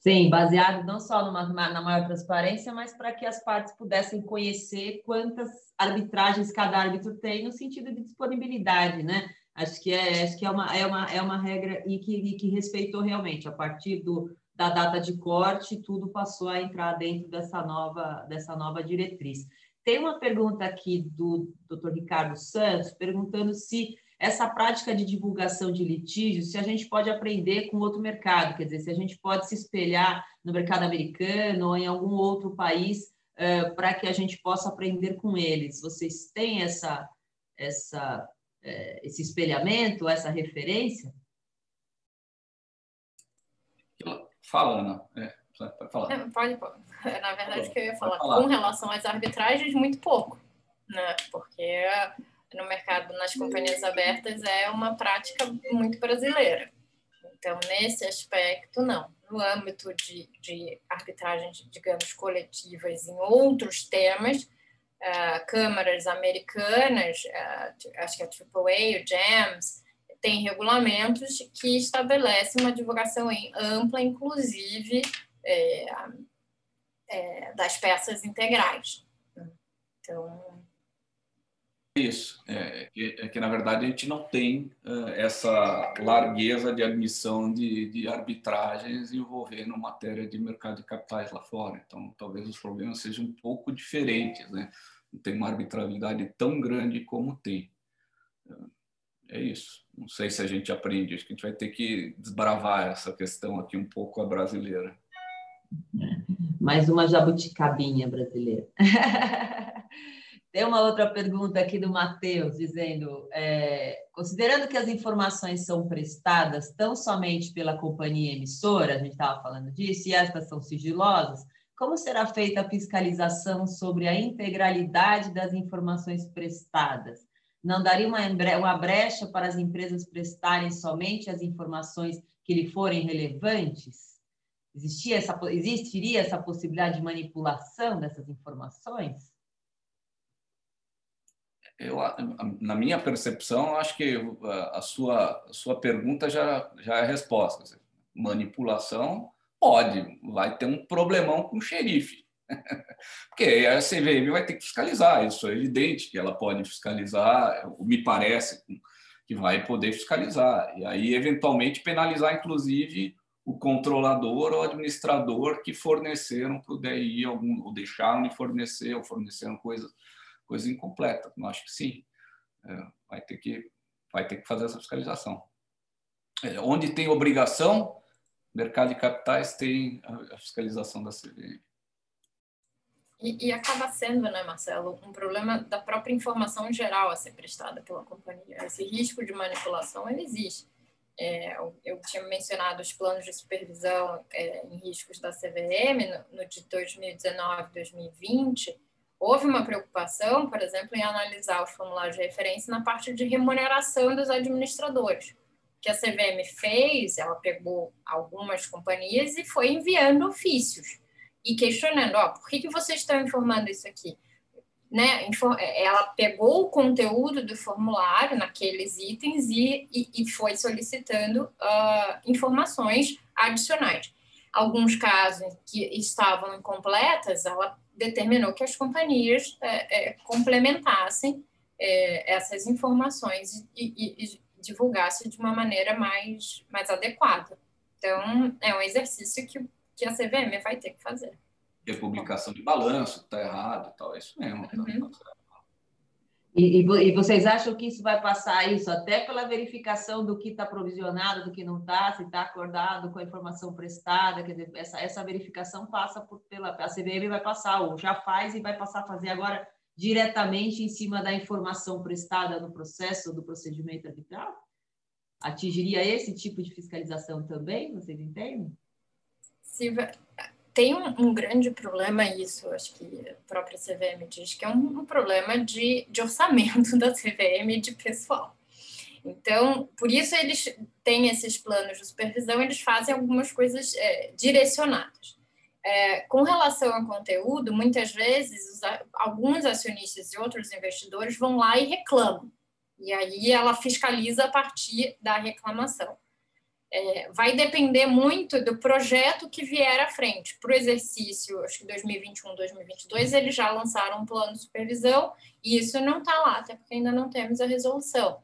Sim, baseado não só numa, na maior transparência, mas para que as partes pudessem conhecer quantas arbitragens cada árbitro tem no sentido de disponibilidade, né? Acho que é, acho que é uma, é uma, é uma regra e que, e que respeitou realmente. A partir do, da data de corte, tudo passou a entrar dentro dessa nova, dessa nova diretriz. Tem uma pergunta aqui do Dr. Ricardo Santos, perguntando se essa prática de divulgação de litígios, se a gente pode aprender com outro mercado, quer dizer, se a gente pode se espelhar no mercado americano ou em algum outro país uh, para que a gente possa aprender com eles. Vocês têm essa, essa esse espelhamento, essa referência? Fala, Ana. É, pode falar. É, pode, pode. Na verdade, que eu ia falar, falar, com relação às arbitragens, muito pouco, né? Porque no mercado, nas companhias abertas, é uma prática muito brasileira. Então, nesse aspecto, não. No âmbito de, de arbitragens, digamos, coletivas em outros temas, uh, câmaras americanas, uh, acho que a AAA, o JAMS, tem regulamentos que estabelecem uma divulgação ampla, inclusive é, é, das peças integrais. Então. Isso, é que, é que, na verdade a gente não tem uh, essa largueza de admissão de, de arbitragens envolvendo matéria de mercado de capitais lá fora. Então, talvez os problemas sejam um pouco diferentes, né? Não tem uma arbitrariedade tão grande como tem. É isso. Não sei se a gente aprende, acho que a gente vai ter que desbravar essa questão aqui um pouco a brasileira. Mais uma jabuticabinha brasileira. Tem uma outra pergunta aqui do Matheus, dizendo: é, considerando que as informações são prestadas tão somente pela companhia emissora, a gente estava falando disso, e estas são sigilosas, como será feita a fiscalização sobre a integralidade das informações prestadas? Não daria uma, uma brecha para as empresas prestarem somente as informações que lhe forem relevantes? Existia essa, existiria essa possibilidade de manipulação dessas informações? Eu, na minha percepção, acho que a sua, a sua pergunta já, já é a resposta. Manipulação Pode, vai ter um problemão com o xerife. Porque a CVM vai ter que fiscalizar, isso é evidente que ela pode fiscalizar, me parece que vai poder fiscalizar. E aí, eventualmente, penalizar, inclusive, o controlador ou administrador que forneceram para o DI algum, ou deixaram de fornecer, ou forneceram coisas coisa incompleta. Eu acho que sim. É, vai, ter que, vai ter que fazer essa fiscalização. é, onde tem obrigação, mercado de capitais tem a fiscalização da CVM. E, e, acaba sendo, né, Marcelo, um problema da própria informação geral a ser prestada pela companhia. Esse risco de manipulação ele existe. É, eu tinha mencionado os planos de supervisão é, em riscos da CVM no, no de 2019 2020. Houve uma preocupação, por exemplo, em analisar os formulários de referência na parte de remuneração dos administradores. Que a CVM fez, ela pegou algumas companhias e foi enviando ofícios e questionando, ó, por que, que vocês estão informando isso aqui? Né? Ela pegou o conteúdo do formulário naqueles itens e, e, e foi solicitando uh, informações adicionais. Alguns casos que estavam incompletas, ela determinou que as companhias é, é, complementassem é, essas informações e, e, e divulgassem de uma maneira mais, mais adequada. Então, é um exercício que que a CVM vai ter que fazer. Republicação de balanço, está errado tal, é isso mesmo. Tá uhum. E, e, vocês acham que isso vai passar isso até pela verificação do que está provisionado, do que não está, se está acordado com a informação prestada, quer dizer, essa, essa verificação passa por, pela a CVM vai passar, ou já faz e vai passar a fazer agora diretamente em cima da informação prestada no processo do procedimento arbitral? Atingiria esse tipo de fiscalização também, vocês entendem? Silvia, tem um, um, grande problema isso, acho que a própria CVM diz, que é um, um problema de, de orçamento da CVM de pessoal. Então, por isso eles têm esses planos de supervisão, eles fazem algumas coisas é, direcionadas. É, com relação ao conteúdo, muitas vezes os, alguns acionistas e outros investidores vão lá e reclamam. E aí ela fiscaliza a partir da reclamação é, vai depender muito do projeto que vier à frente. Para o exercício, acho que 2021, 2022, eles já lançaram um plano de supervisão e isso não está lá, até porque ainda não temos a resolução.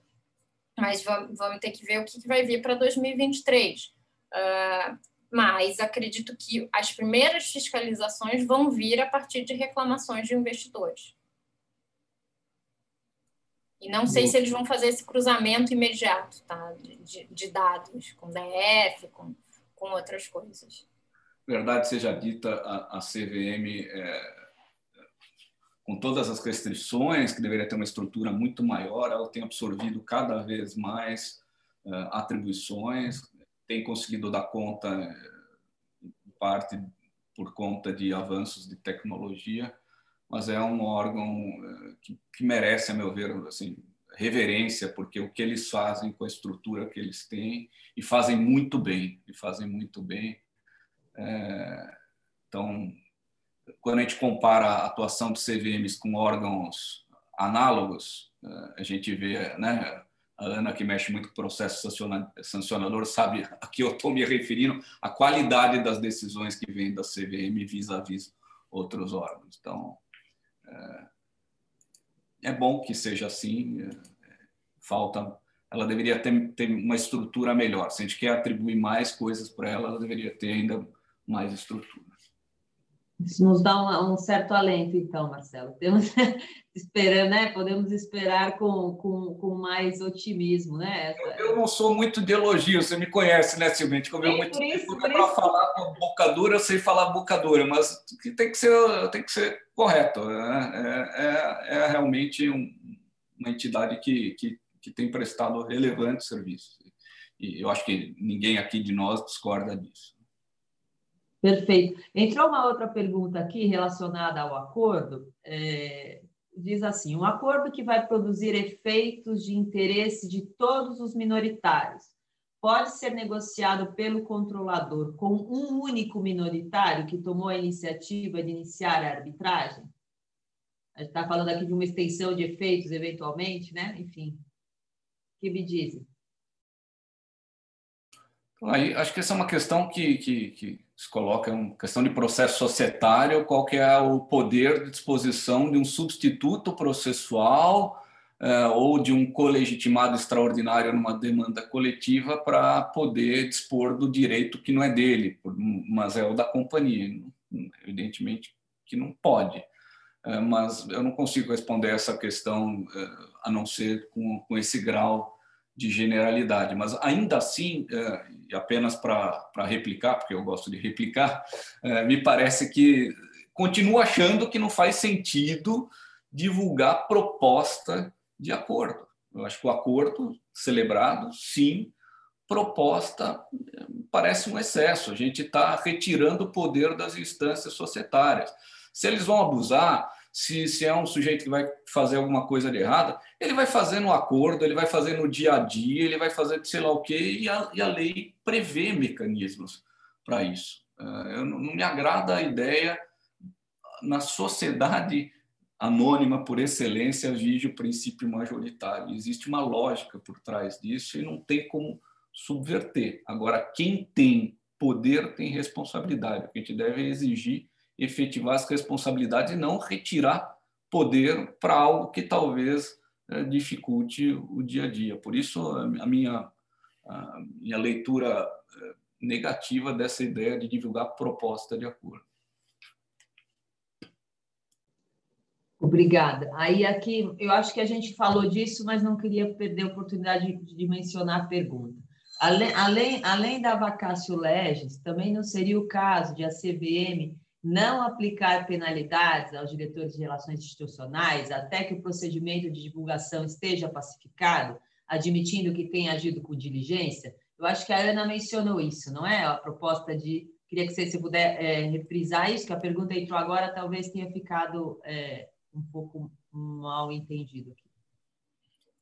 Mas vamos, vamos ter que ver o que, que vai vir para 2023. Uh, mas acredito que as primeiras fiscalizações vão vir a partir de reclamações de investidores. E não sei se eles vão fazer esse cruzamento imediato tá? de, de dados com DF, com, com outras coisas. Verdade seja dita, a, a CVM, é, com todas as restrições, que deveria ter uma estrutura muito maior, ela tem absorvido cada vez mais é, atribuições, tem conseguido dar conta, em parte por conta de avanços de tecnologia, mas é um órgão eh, que, que merece, a meu ver, assim, reverência, porque o que eles fazem com a estrutura que eles têm e fazem muito bem, e fazem muito bem. É, então, quando a gente compara a atuação de CVMs com órgãos análogos, eh, a gente vê, né, a Ana que mexe muito com o processo sancionador sabe a que eu estou me referindo, a qualidade das decisões que vêm da CVM vis-à-vis -vis outros órgãos. Então, é, é bom que seja assim. É, falta, ela deveria ter, ter uma estrutura melhor. Se a gente quer atribuir mais coisas para ela, ela deveria ter ainda mais estrutura. Isso nos dá um, um, certo alento, então, Marcelo. Temos esperando, né? Podemos esperar com, com, com mais otimismo, né? Essa... Eu, eu, não sou muito de elogio, você me conhece, né, Silvia? Como eu muito para falar com boca dura, eu sei falar boca dura, mas tem que ser, tem que ser correto. Né? É, é, é realmente um, uma entidade que, que, que tem prestado relevantes serviços. E eu acho que ninguém aqui de nós discorda disso. Perfeito. Entrou uma outra pergunta aqui relacionada ao acordo. É, diz assim: um acordo que vai produzir efeitos de interesse de todos os minoritários pode ser negociado pelo controlador com um único minoritário que tomou a iniciativa de iniciar a arbitragem? A gente está falando aqui de uma extensão de efeitos, eventualmente, né? Enfim, o que me dizem? Aí, acho que essa é uma questão que, que, que se coloca, uma questão de processo societário, qual que é o poder de disposição de um substituto processual uh, ou de um colegitimado extraordinário numa demanda coletiva para poder dispor do direito que não é dele, mas é o da companhia. Evidentemente que não pode. Uh, mas eu não consigo responder essa questão uh, a não ser com, com esse grau de generalidade. Mas ainda assim, é, apenas para replicar, porque eu gosto de replicar, é, me parece que continuo achando que não faz sentido divulgar proposta de acordo. Eu acho que o acordo celebrado, sim, proposta parece um excesso. A gente está retirando o poder das instâncias societárias. Se eles vão abusar, se, se é um sujeito que vai fazer alguma coisa de errada, ele vai fazer no acordo, ele vai fazer no dia a dia, ele vai fazer sei lá o quê, e a, e a lei prevê mecanismos para isso. É, eu, não me agrada a ideia, na sociedade anônima por excelência, vige o princípio majoritário. Existe uma lógica por trás disso e não tem como subverter. Agora, quem tem poder tem responsabilidade. O que a gente deve exigir efetivar as responsabilidades e não retirar poder para algo que talvez é, dificulte o dia a dia. Por isso, a minha, a minha leitura é, negativa dessa ideia de divulgar proposta de acordo. Obrigada. Aí aqui, eu acho que a gente falou disso, mas não queria perder a oportunidade de, mencionar a pergunta. Além, além, além da vacácio legis, também não seria o caso de a CVM não aplicar penalidades aos diretores de relações institucionais até que o procedimento de divulgação esteja pacificado, admitindo que tenha agido com diligência? Eu acho que a Ana mencionou isso, não é? A proposta de. Queria que você, se puder é, reprisar isso, que a pergunta entrou agora, talvez tenha ficado é, um pouco mal entendido aqui.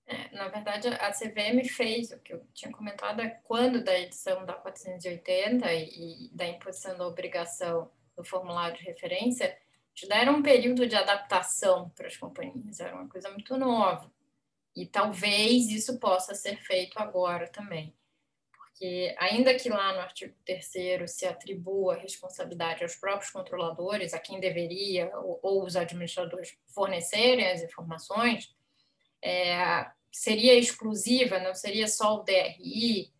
É, na verdade, a CVM fez o que eu tinha comentado, é quando da edição da 480 e, e da imposição da obrigação do formulário de referência, te deram um período de adaptação para as companhias, era uma coisa muito nova. E talvez isso possa ser feito agora também. Porque, ainda que lá no artigo 3 se atribua a responsabilidade aos próprios controladores, a quem deveria, ou, ou os administradores fornecerem as informações, é, seria exclusiva, não seria só o DRI,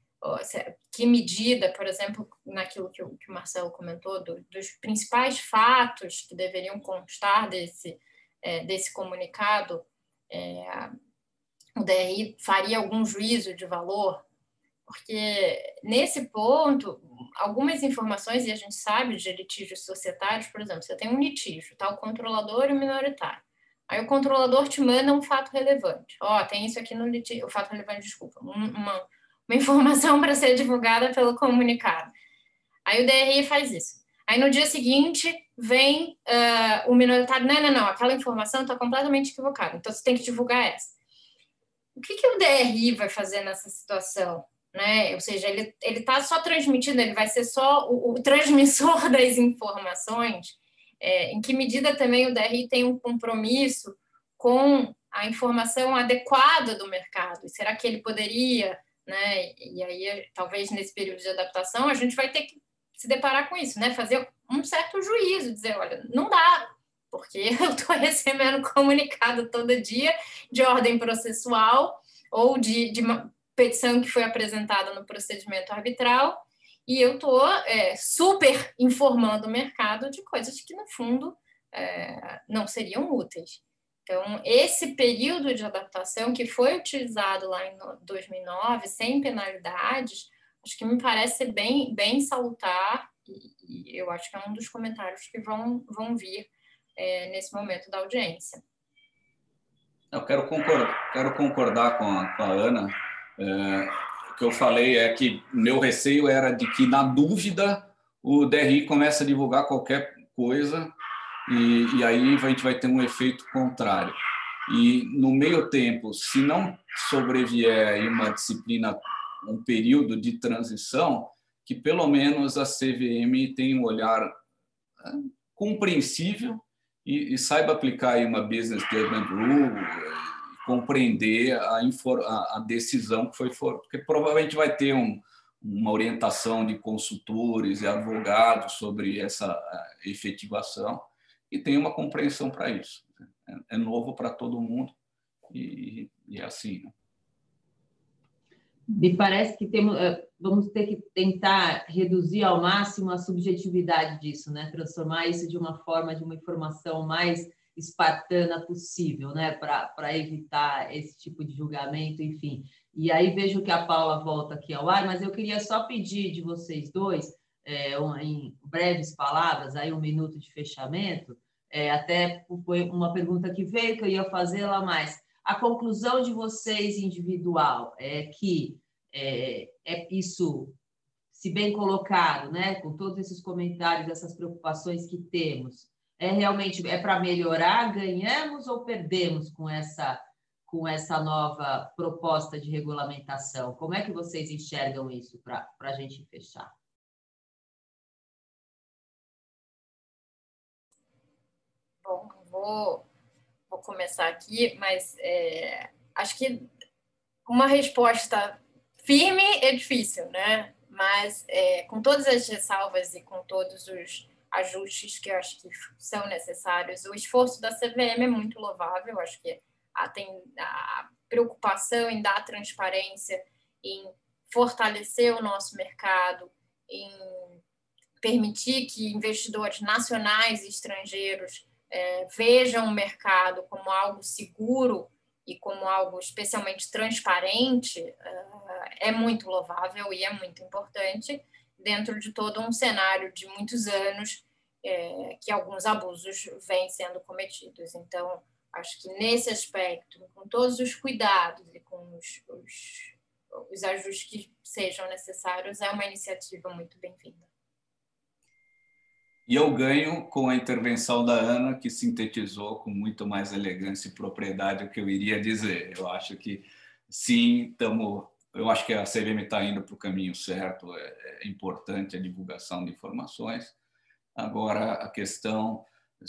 que medida, por exemplo, naquilo que o Marcelo comentou, do, dos principais fatos que deveriam constar desse, é, desse comunicado, é, o DRI faria algum juízo de valor? Porque, nesse ponto, algumas informações, e a gente sabe de litígios societários, por exemplo, você tem um litígio, tá? o controlador e o minoritário. Aí o controlador te manda um fato relevante. Ó, oh, tem isso aqui no litígio, o fato relevante, desculpa, uma, uma informação para ser divulgada pelo comunicado. Aí o DRI faz isso. Aí no dia seguinte vem uh, o minoritário, não, não, não, aquela informação está completamente equivocada, então você tem que divulgar essa. O que, que o DRI vai fazer nessa situação? Né? Ou seja, ele está só transmitindo, ele vai ser só o, o transmissor das informações. É, em que medida também o DRI tem um compromisso com a informação adequada do mercado? Será que ele poderia né? E aí, talvez nesse período de adaptação, a gente vai ter que se deparar com isso, né? Fazer um certo juízo, dizer, olha, não dá, porque eu estou recebendo comunicado todo dia de ordem processual ou de, de petição que foi apresentada no procedimento arbitral e eu estou é, super informando o mercado de coisas que, no fundo, é, não seriam úteis. Então, esse período de adaptação que foi utilizado lá em 2009, sem penalidades, acho que me parece bem, bem salutar e, e eu acho que é um dos comentários que vão, vão vir é, nesse momento da audiência. Eu quero concordar, quero concordar com, a, com a Ana. É, o que eu falei é que meu receio era de que, na dúvida, o DRI começa a divulgar qualquer coisa e, e aí a gente vai ter um efeito contrário. E no meio tempo, se não sobrevier uma disciplina, um período de transição, que pelo menos a CVM tenha um olhar é, compreensível e, e, saiba aplicar uma business judgment rule, compreender a, a, decisão que foi for, porque provavelmente vai ter um, uma orientação de consultores e advogados sobre essa efetivação e tem uma compreensão para isso. É, é, novo para todo mundo e, e é assim. Né? Me parece que temos, é, vamos ter que tentar reduzir ao máximo a subjetividade disso, né? transformar isso de uma forma, de uma informação mais espartana possível, né? para evitar esse tipo de julgamento, enfim. E aí vejo que a Paula volta aqui ao ar, mas eu queria só pedir de vocês dois, é, em breves palavras, aí um minuto de fechamento, é, até foi uma pergunta que veio que eu ia fazer lá mais. A conclusão de vocês individual é que é, é isso, se bem colocado, né, com todos esses comentários, essas preocupações que temos, é realmente é para melhorar, ganhamos ou perdemos com essa com essa nova proposta de regulamentação? Como é que vocês enxergam isso para a gente fechar? Bom, vou, vou começar aqui, mas é, acho que uma resposta firme é difícil, né? Mas é, com todas as ressalvas e com todos os ajustes que eu acho que são necessários, o esforço da CVM é muito louvável. Eu acho que a, tem, a preocupação em dar transparência, em fortalecer o nosso mercado, em permitir que investidores nacionais e estrangeiros é, vejam o mercado como algo seguro e como algo especialmente transparente é, é muito louvável e é muito importante dentro de todo um cenário de muitos anos é, que alguns abusos vêm sendo cometidos. Então, acho que nesse aspecto, com todos os cuidados e com os, os, os ajustes que sejam necessários, é uma iniciativa muito bem-vinda. E eu ganho com a intervenção da Ana, que sintetizou com muito mais elegância e propriedade o que eu iria dizer. Eu acho que sim, estamos. Eu acho que a CVM está indo para o caminho certo. É, é importante a divulgação de informações. Agora a questão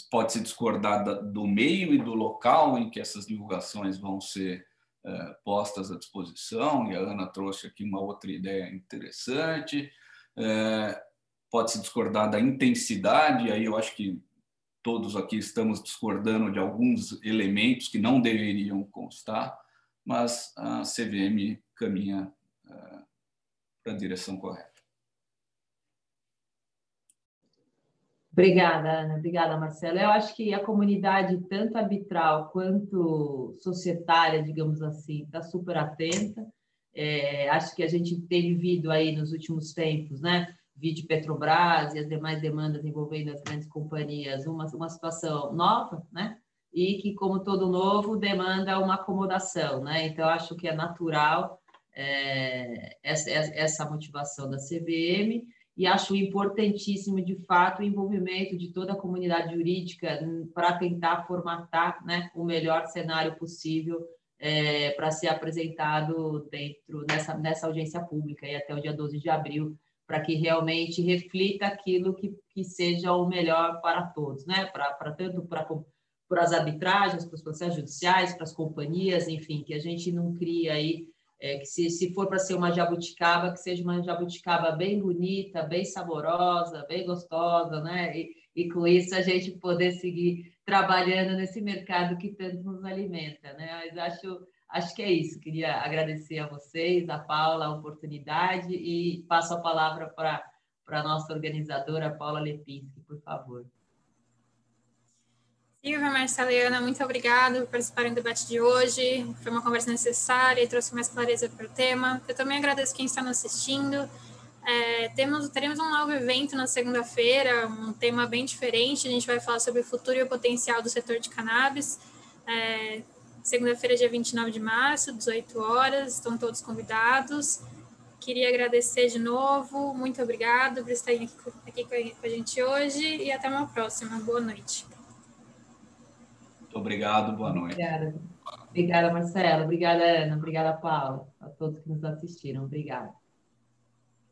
pode se discordar do meio e do local em que essas divulgações vão ser é, postas à disposição. E a Ana trouxe aqui uma outra ideia interessante. É, pode se discordar da intensidade, aí eu acho que todos aqui estamos discordando de alguns elementos que não deveriam constar, mas a CVM caminha uh, para a direção correta. Obrigada, Ana. Obrigada, Marcelo. Eu acho que a comunidade, tanto arbitral quanto societária, digamos assim, está super atenta. É, acho que a gente tem vivido aí nos últimos tempos, né? Vide Petrobras e as demais demandas envolvendo as grandes companhias, uma, uma situação nova, né? E que, como todo novo, demanda uma acomodação, né? Então, acho que é natural é, essa, essa motivação da CVM e acho importantíssimo, de fato, o envolvimento de toda a comunidade jurídica para tentar formatar né, o melhor cenário possível é, para ser apresentado dentro dessa, nessa audiência pública e até o dia 12 de abril para que realmente reflita aquilo que, que seja o melhor para todos, né? Para, tanto para, para as arbitragens, para os processos judiciais, para as companhias, enfim, que a gente não cria aí, é, que se, se for para ser uma jabuticaba, que seja uma jabuticaba bem bonita, bem saborosa, bem gostosa, né? E, e com isso a gente poder seguir trabalhando nesse mercado que tanto nos alimenta, né? Mas acho Acho que é isso. Queria agradecer a vocês, a Paula, a oportunidade e passo a palavra para a nossa organizadora, Paula Lepinski, por favor. Silvia, Marcela e Ana, muito obrigada por participarem do debate de hoje. Foi uma conversa necessária e trouxe mais clareza para o tema. Eu também agradeço quem está nos assistindo. É, temos, teremos um novo evento na segunda-feira, um tema bem diferente. A gente vai falar sobre o futuro e o potencial do setor de cannabis. É, Segunda-feira, dia 29 de março, 18 horas, estão todos convidados. Queria agradecer de novo, muito obrigada por estarem aqui, aqui com a gente hoje e até uma próxima. Boa noite. Muito obrigado, boa noite. Obrigada. Obrigada, Marcela. Obrigada, Ana. Obrigada, Paula. A todos que nos assistiram. Obrigada.